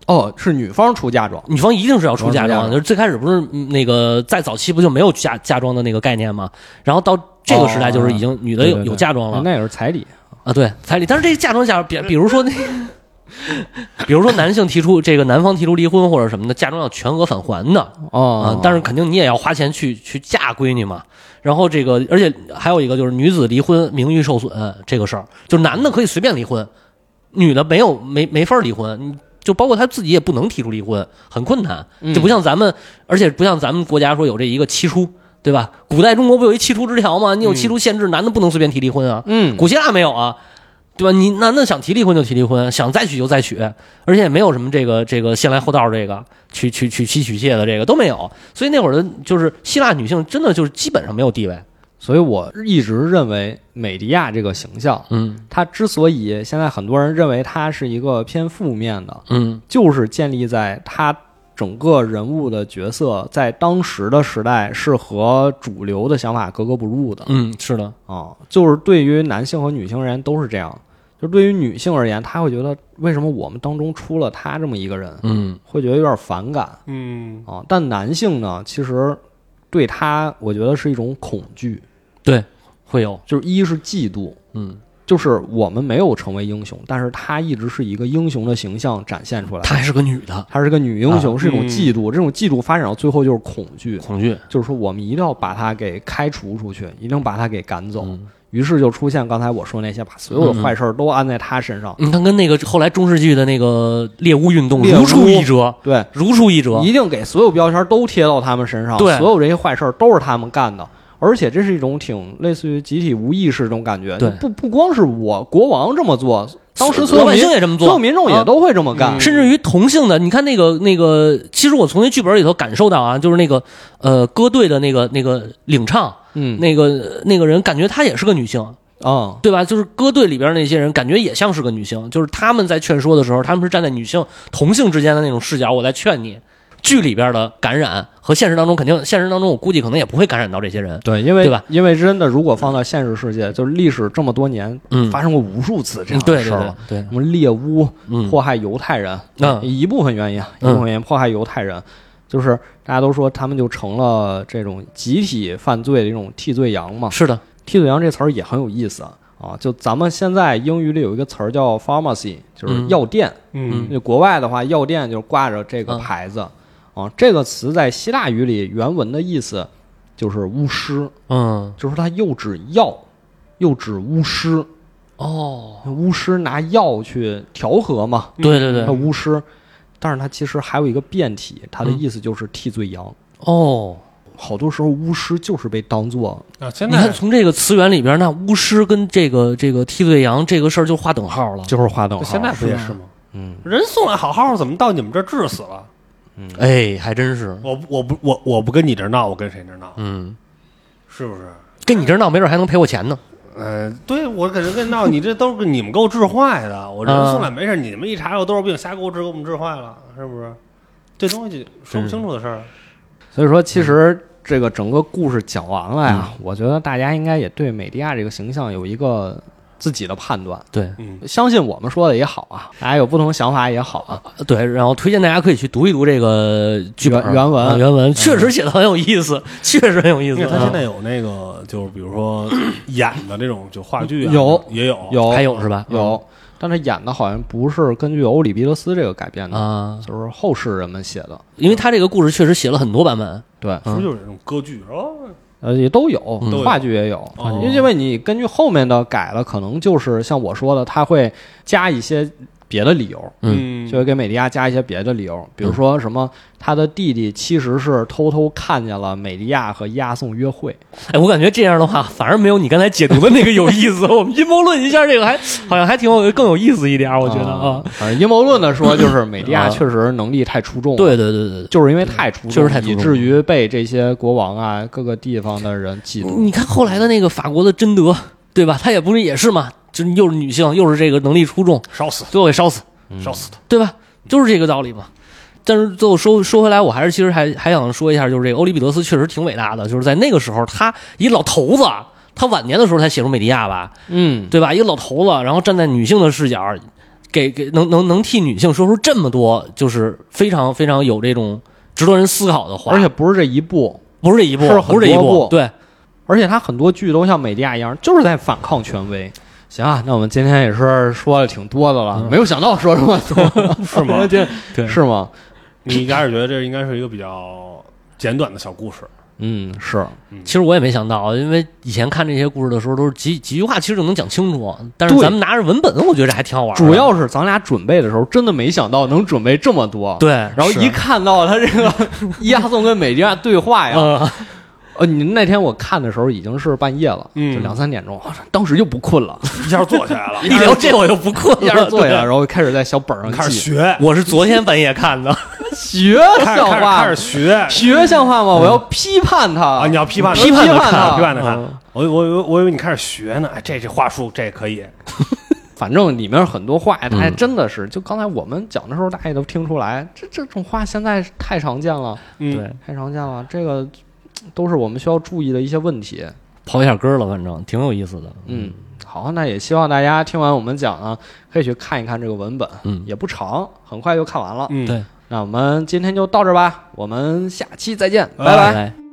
哦，是女方出嫁妆，女方一定是要出嫁妆就是最开始不是嗯那个在早期不就没有嫁嫁妆的那个概念吗？然后到这个时代就是已经女的有嫁妆了那也是彩礼。啊，对彩礼。但是这个嫁妆下，比比如说那，(laughs) 比如说男性提出这个男方提出离婚或者什么的，嫁妆要全额返还的。哦啊，但是肯定你也要花钱去去嫁闺女嘛。然后这个，而且还有一个就是女子离婚名誉受损这个事儿，就男的可以随便离婚，女的没有没没法离婚，就包括他自己也不能提出离婚，很困难，就不像咱们，而且不像咱们国家说有这一个七出，对吧？古代中国不有一七出之条吗？你有七出限制，男的不能随便提离婚啊。嗯，古希腊没有啊，对吧？你男的想提离婚就提离婚，想再娶就再娶，而且也没有什么这个这个先来后到这个娶娶娶妻娶妾的这个都没有，所以那会儿的就是希腊女性真的就是基本上没有地位。所以我一直认为美迪亚这个形象，嗯她之所以现在很多人认为她是一个偏负面的，嗯就是建立在她整个人物的角色在当时的时代是和主流的想法格格不入的嗯，是的，啊。就是对于男性和女性而言都是这样。就对于女性而言，她会觉得为什么我们当中出了她这么一个人，嗯会觉得有点反感嗯啊。但男性呢，其实对她，我觉得是一种恐惧，对，会有，就是一是嫉妒，嗯，就是我们没有成为英雄，但是她一直是一个英雄的形象展现出来。她还是个女的，她是个女英雄，啊是一种嗯嫉妒，这种嫉妒发展到最后就是恐惧，恐惧，就是说我们一定要把她给开除出去，一定把她给赶走。嗯于是就出现刚才我说那些，把所有的坏事儿都安在他身上。你看跟那个后来中世纪的那个猎巫运动如出一辙，对，如出一辙，一定给所有标签都贴到他们身上，对所有这些坏事儿都是他们干的。而且这是一种挺类似于集体无意识这种感觉，对不不光是我国王这么做，当时所有老百民姓也这么做所有民众也都会这么干。甚至于同性的，你看那个那个，其实我从那剧本里头感受到啊，就是那个呃歌队的那个那个领唱，嗯那个那个人感觉她也是个女性，啊，对吧？就是歌队里边那些人感觉也像是个女性，就是他们在劝说的时候，他们是站在女性同性之间的那种视角，我在劝你。剧里边的感染和现实当中肯定，现实当中我估计可能也不会感染到这些人。对，因为对吧？因为真的，如果放到现实世界，就是历史这么多年，嗯发生过无数次这样的事儿了。对，什么猎巫嗯。迫害犹太人，嗯。一部分原因啊，一嗯部分原因迫害犹太人，就是大家都说他们就成了这种集体犯罪的一种替罪羊嘛。是的，替罪羊这词儿也很有意思啊，啊就咱们现在英语里有一个词儿叫 pharmacy，就是嗯。药店。嗯。那国外的话，药店就挂着这个嗯。牌子啊。这个词在希腊语里原文的意思就是巫师，嗯，就是它又指药，又指巫师。哦，巫师拿药去调和嘛，对对对那，巫师，但是它其实还有一个变体，它的嗯意思就是替罪羊。哦，好多时候巫师就是被当做啊，现你看在从这个词源里边，那巫师跟这个这个替罪羊这个事儿就划等号了。就是划等号。现在不也是吗？嗯，人送来好好的，怎么到你们这儿治死了？哎，还真是，我不我不我我不跟你这儿闹，我跟谁这儿闹？嗯，是不是？跟你这儿闹，没准还能赔我钱呢。呃，对我跟人跟你闹，你这都是你们给我治坏的。我人啊送来没事，你们一查有多少病，瞎给我治，给我们治坏了，是不是？这东西说不清楚的事儿。所以说其实这个整个故事讲完了呀，嗯我觉得大家应该也对美迪亚这个形象有一个自己的判断。对嗯，相信我们说的也好啊，大家有不同想法也好啊。对，然后推荐大家可以去读一读这个剧本原原文啊原文确实写的很有意思，(laughs) 确实很有意思。因为他现在啊有那个，就是比如说 (coughs) 演的这种就话剧啊，有也有有还有是吧？有，但是演的好像不是根据欧里庇得斯这个改编的，啊，就是后世人们写的。因为他这个故事确实写了很多版本。对，是不是就是这种歌剧哦？呃，也都有，嗯话剧也有。哦因为你根据后面的改了，可能就是像我说的，他会加一些别的理由，嗯，就会给美迪亚加一些别的理由，比如说什么他的弟弟其实是偷偷看见了美迪亚和押送约会，哎，我感觉这样的话，反而没有你刚才解读的那个有意思。(laughs) 我们阴谋论一下这个还好像还挺有更有意思一点，我觉得啊。反正阴谋论的说，就是美迪亚啊确实能力太出众了，对对对对对。就是因为太出众，以至于被这些国王啊各个地方的人嫉妒。你看后来的那个法国的贞德，对吧？他也不是也是嘛，就是又是女性，又是这个能力出众，烧死最后给烧死，烧死的。对吧？就是这个道理嘛。但是最后说说回来，我还是其实还还想说一下，就是这个欧里庇得斯确实挺伟大的，就是在那个时候，他一老头子，他晚年的时候才写出美迪亚吧，嗯，对吧？一个老头子，然后站在女性的视角，给给能能能替女性说出这么多，就是非常非常有这种值得人思考的话，而且不是这一部，不是这一部不是这一多部对，而且他很多剧都像美迪亚一样，就是在反抗权威。行啊，那我们今天也是说了挺多的了，没有想到说这么多，(laughs) 是吗？(laughs) 对是吗？你一开始觉得这应该是一个比较简短的小故事，嗯，是，其实我也没想到，因为以前看这些故事的时候都是几几句话，其实就能讲清楚。但是咱们拿着文本，我觉得这还挺好玩。主要是咱俩准备的时候，真的没想到能准备这么多。，对，然后一看到他这个伊亚颂跟美迪亚对话呀，嗯，呃，你那天我看的时候已经是半夜了，嗯就两三点钟，啊当时就不困了，(laughs) 一下坐起来了，(laughs) 一聊这我就不困一了，下坐下来，然后开始在小本上开始记学，我是昨天半夜看的，(laughs) 学开始开始像话开始学学像话吗？我要批判他啊！你要批判批判他，他批判他看嗯。我我我我以为你开始学呢，哎，这这话术这可以，反正里面很多话，大家嗯真的是，就刚才我们讲的时候，大家也都听出来，这这种话现在太常见了，嗯对，太常见了，这个都是我们需要注意的一些问题。刨一下根儿了，反正挺有意思的。嗯，好，那也希望大家听完我们讲呢，可以去看一看这个文本，嗯也不长，很快就看完了。嗯，对，那我们今天就到这儿吧，我们下期再见，拜拜拜拜。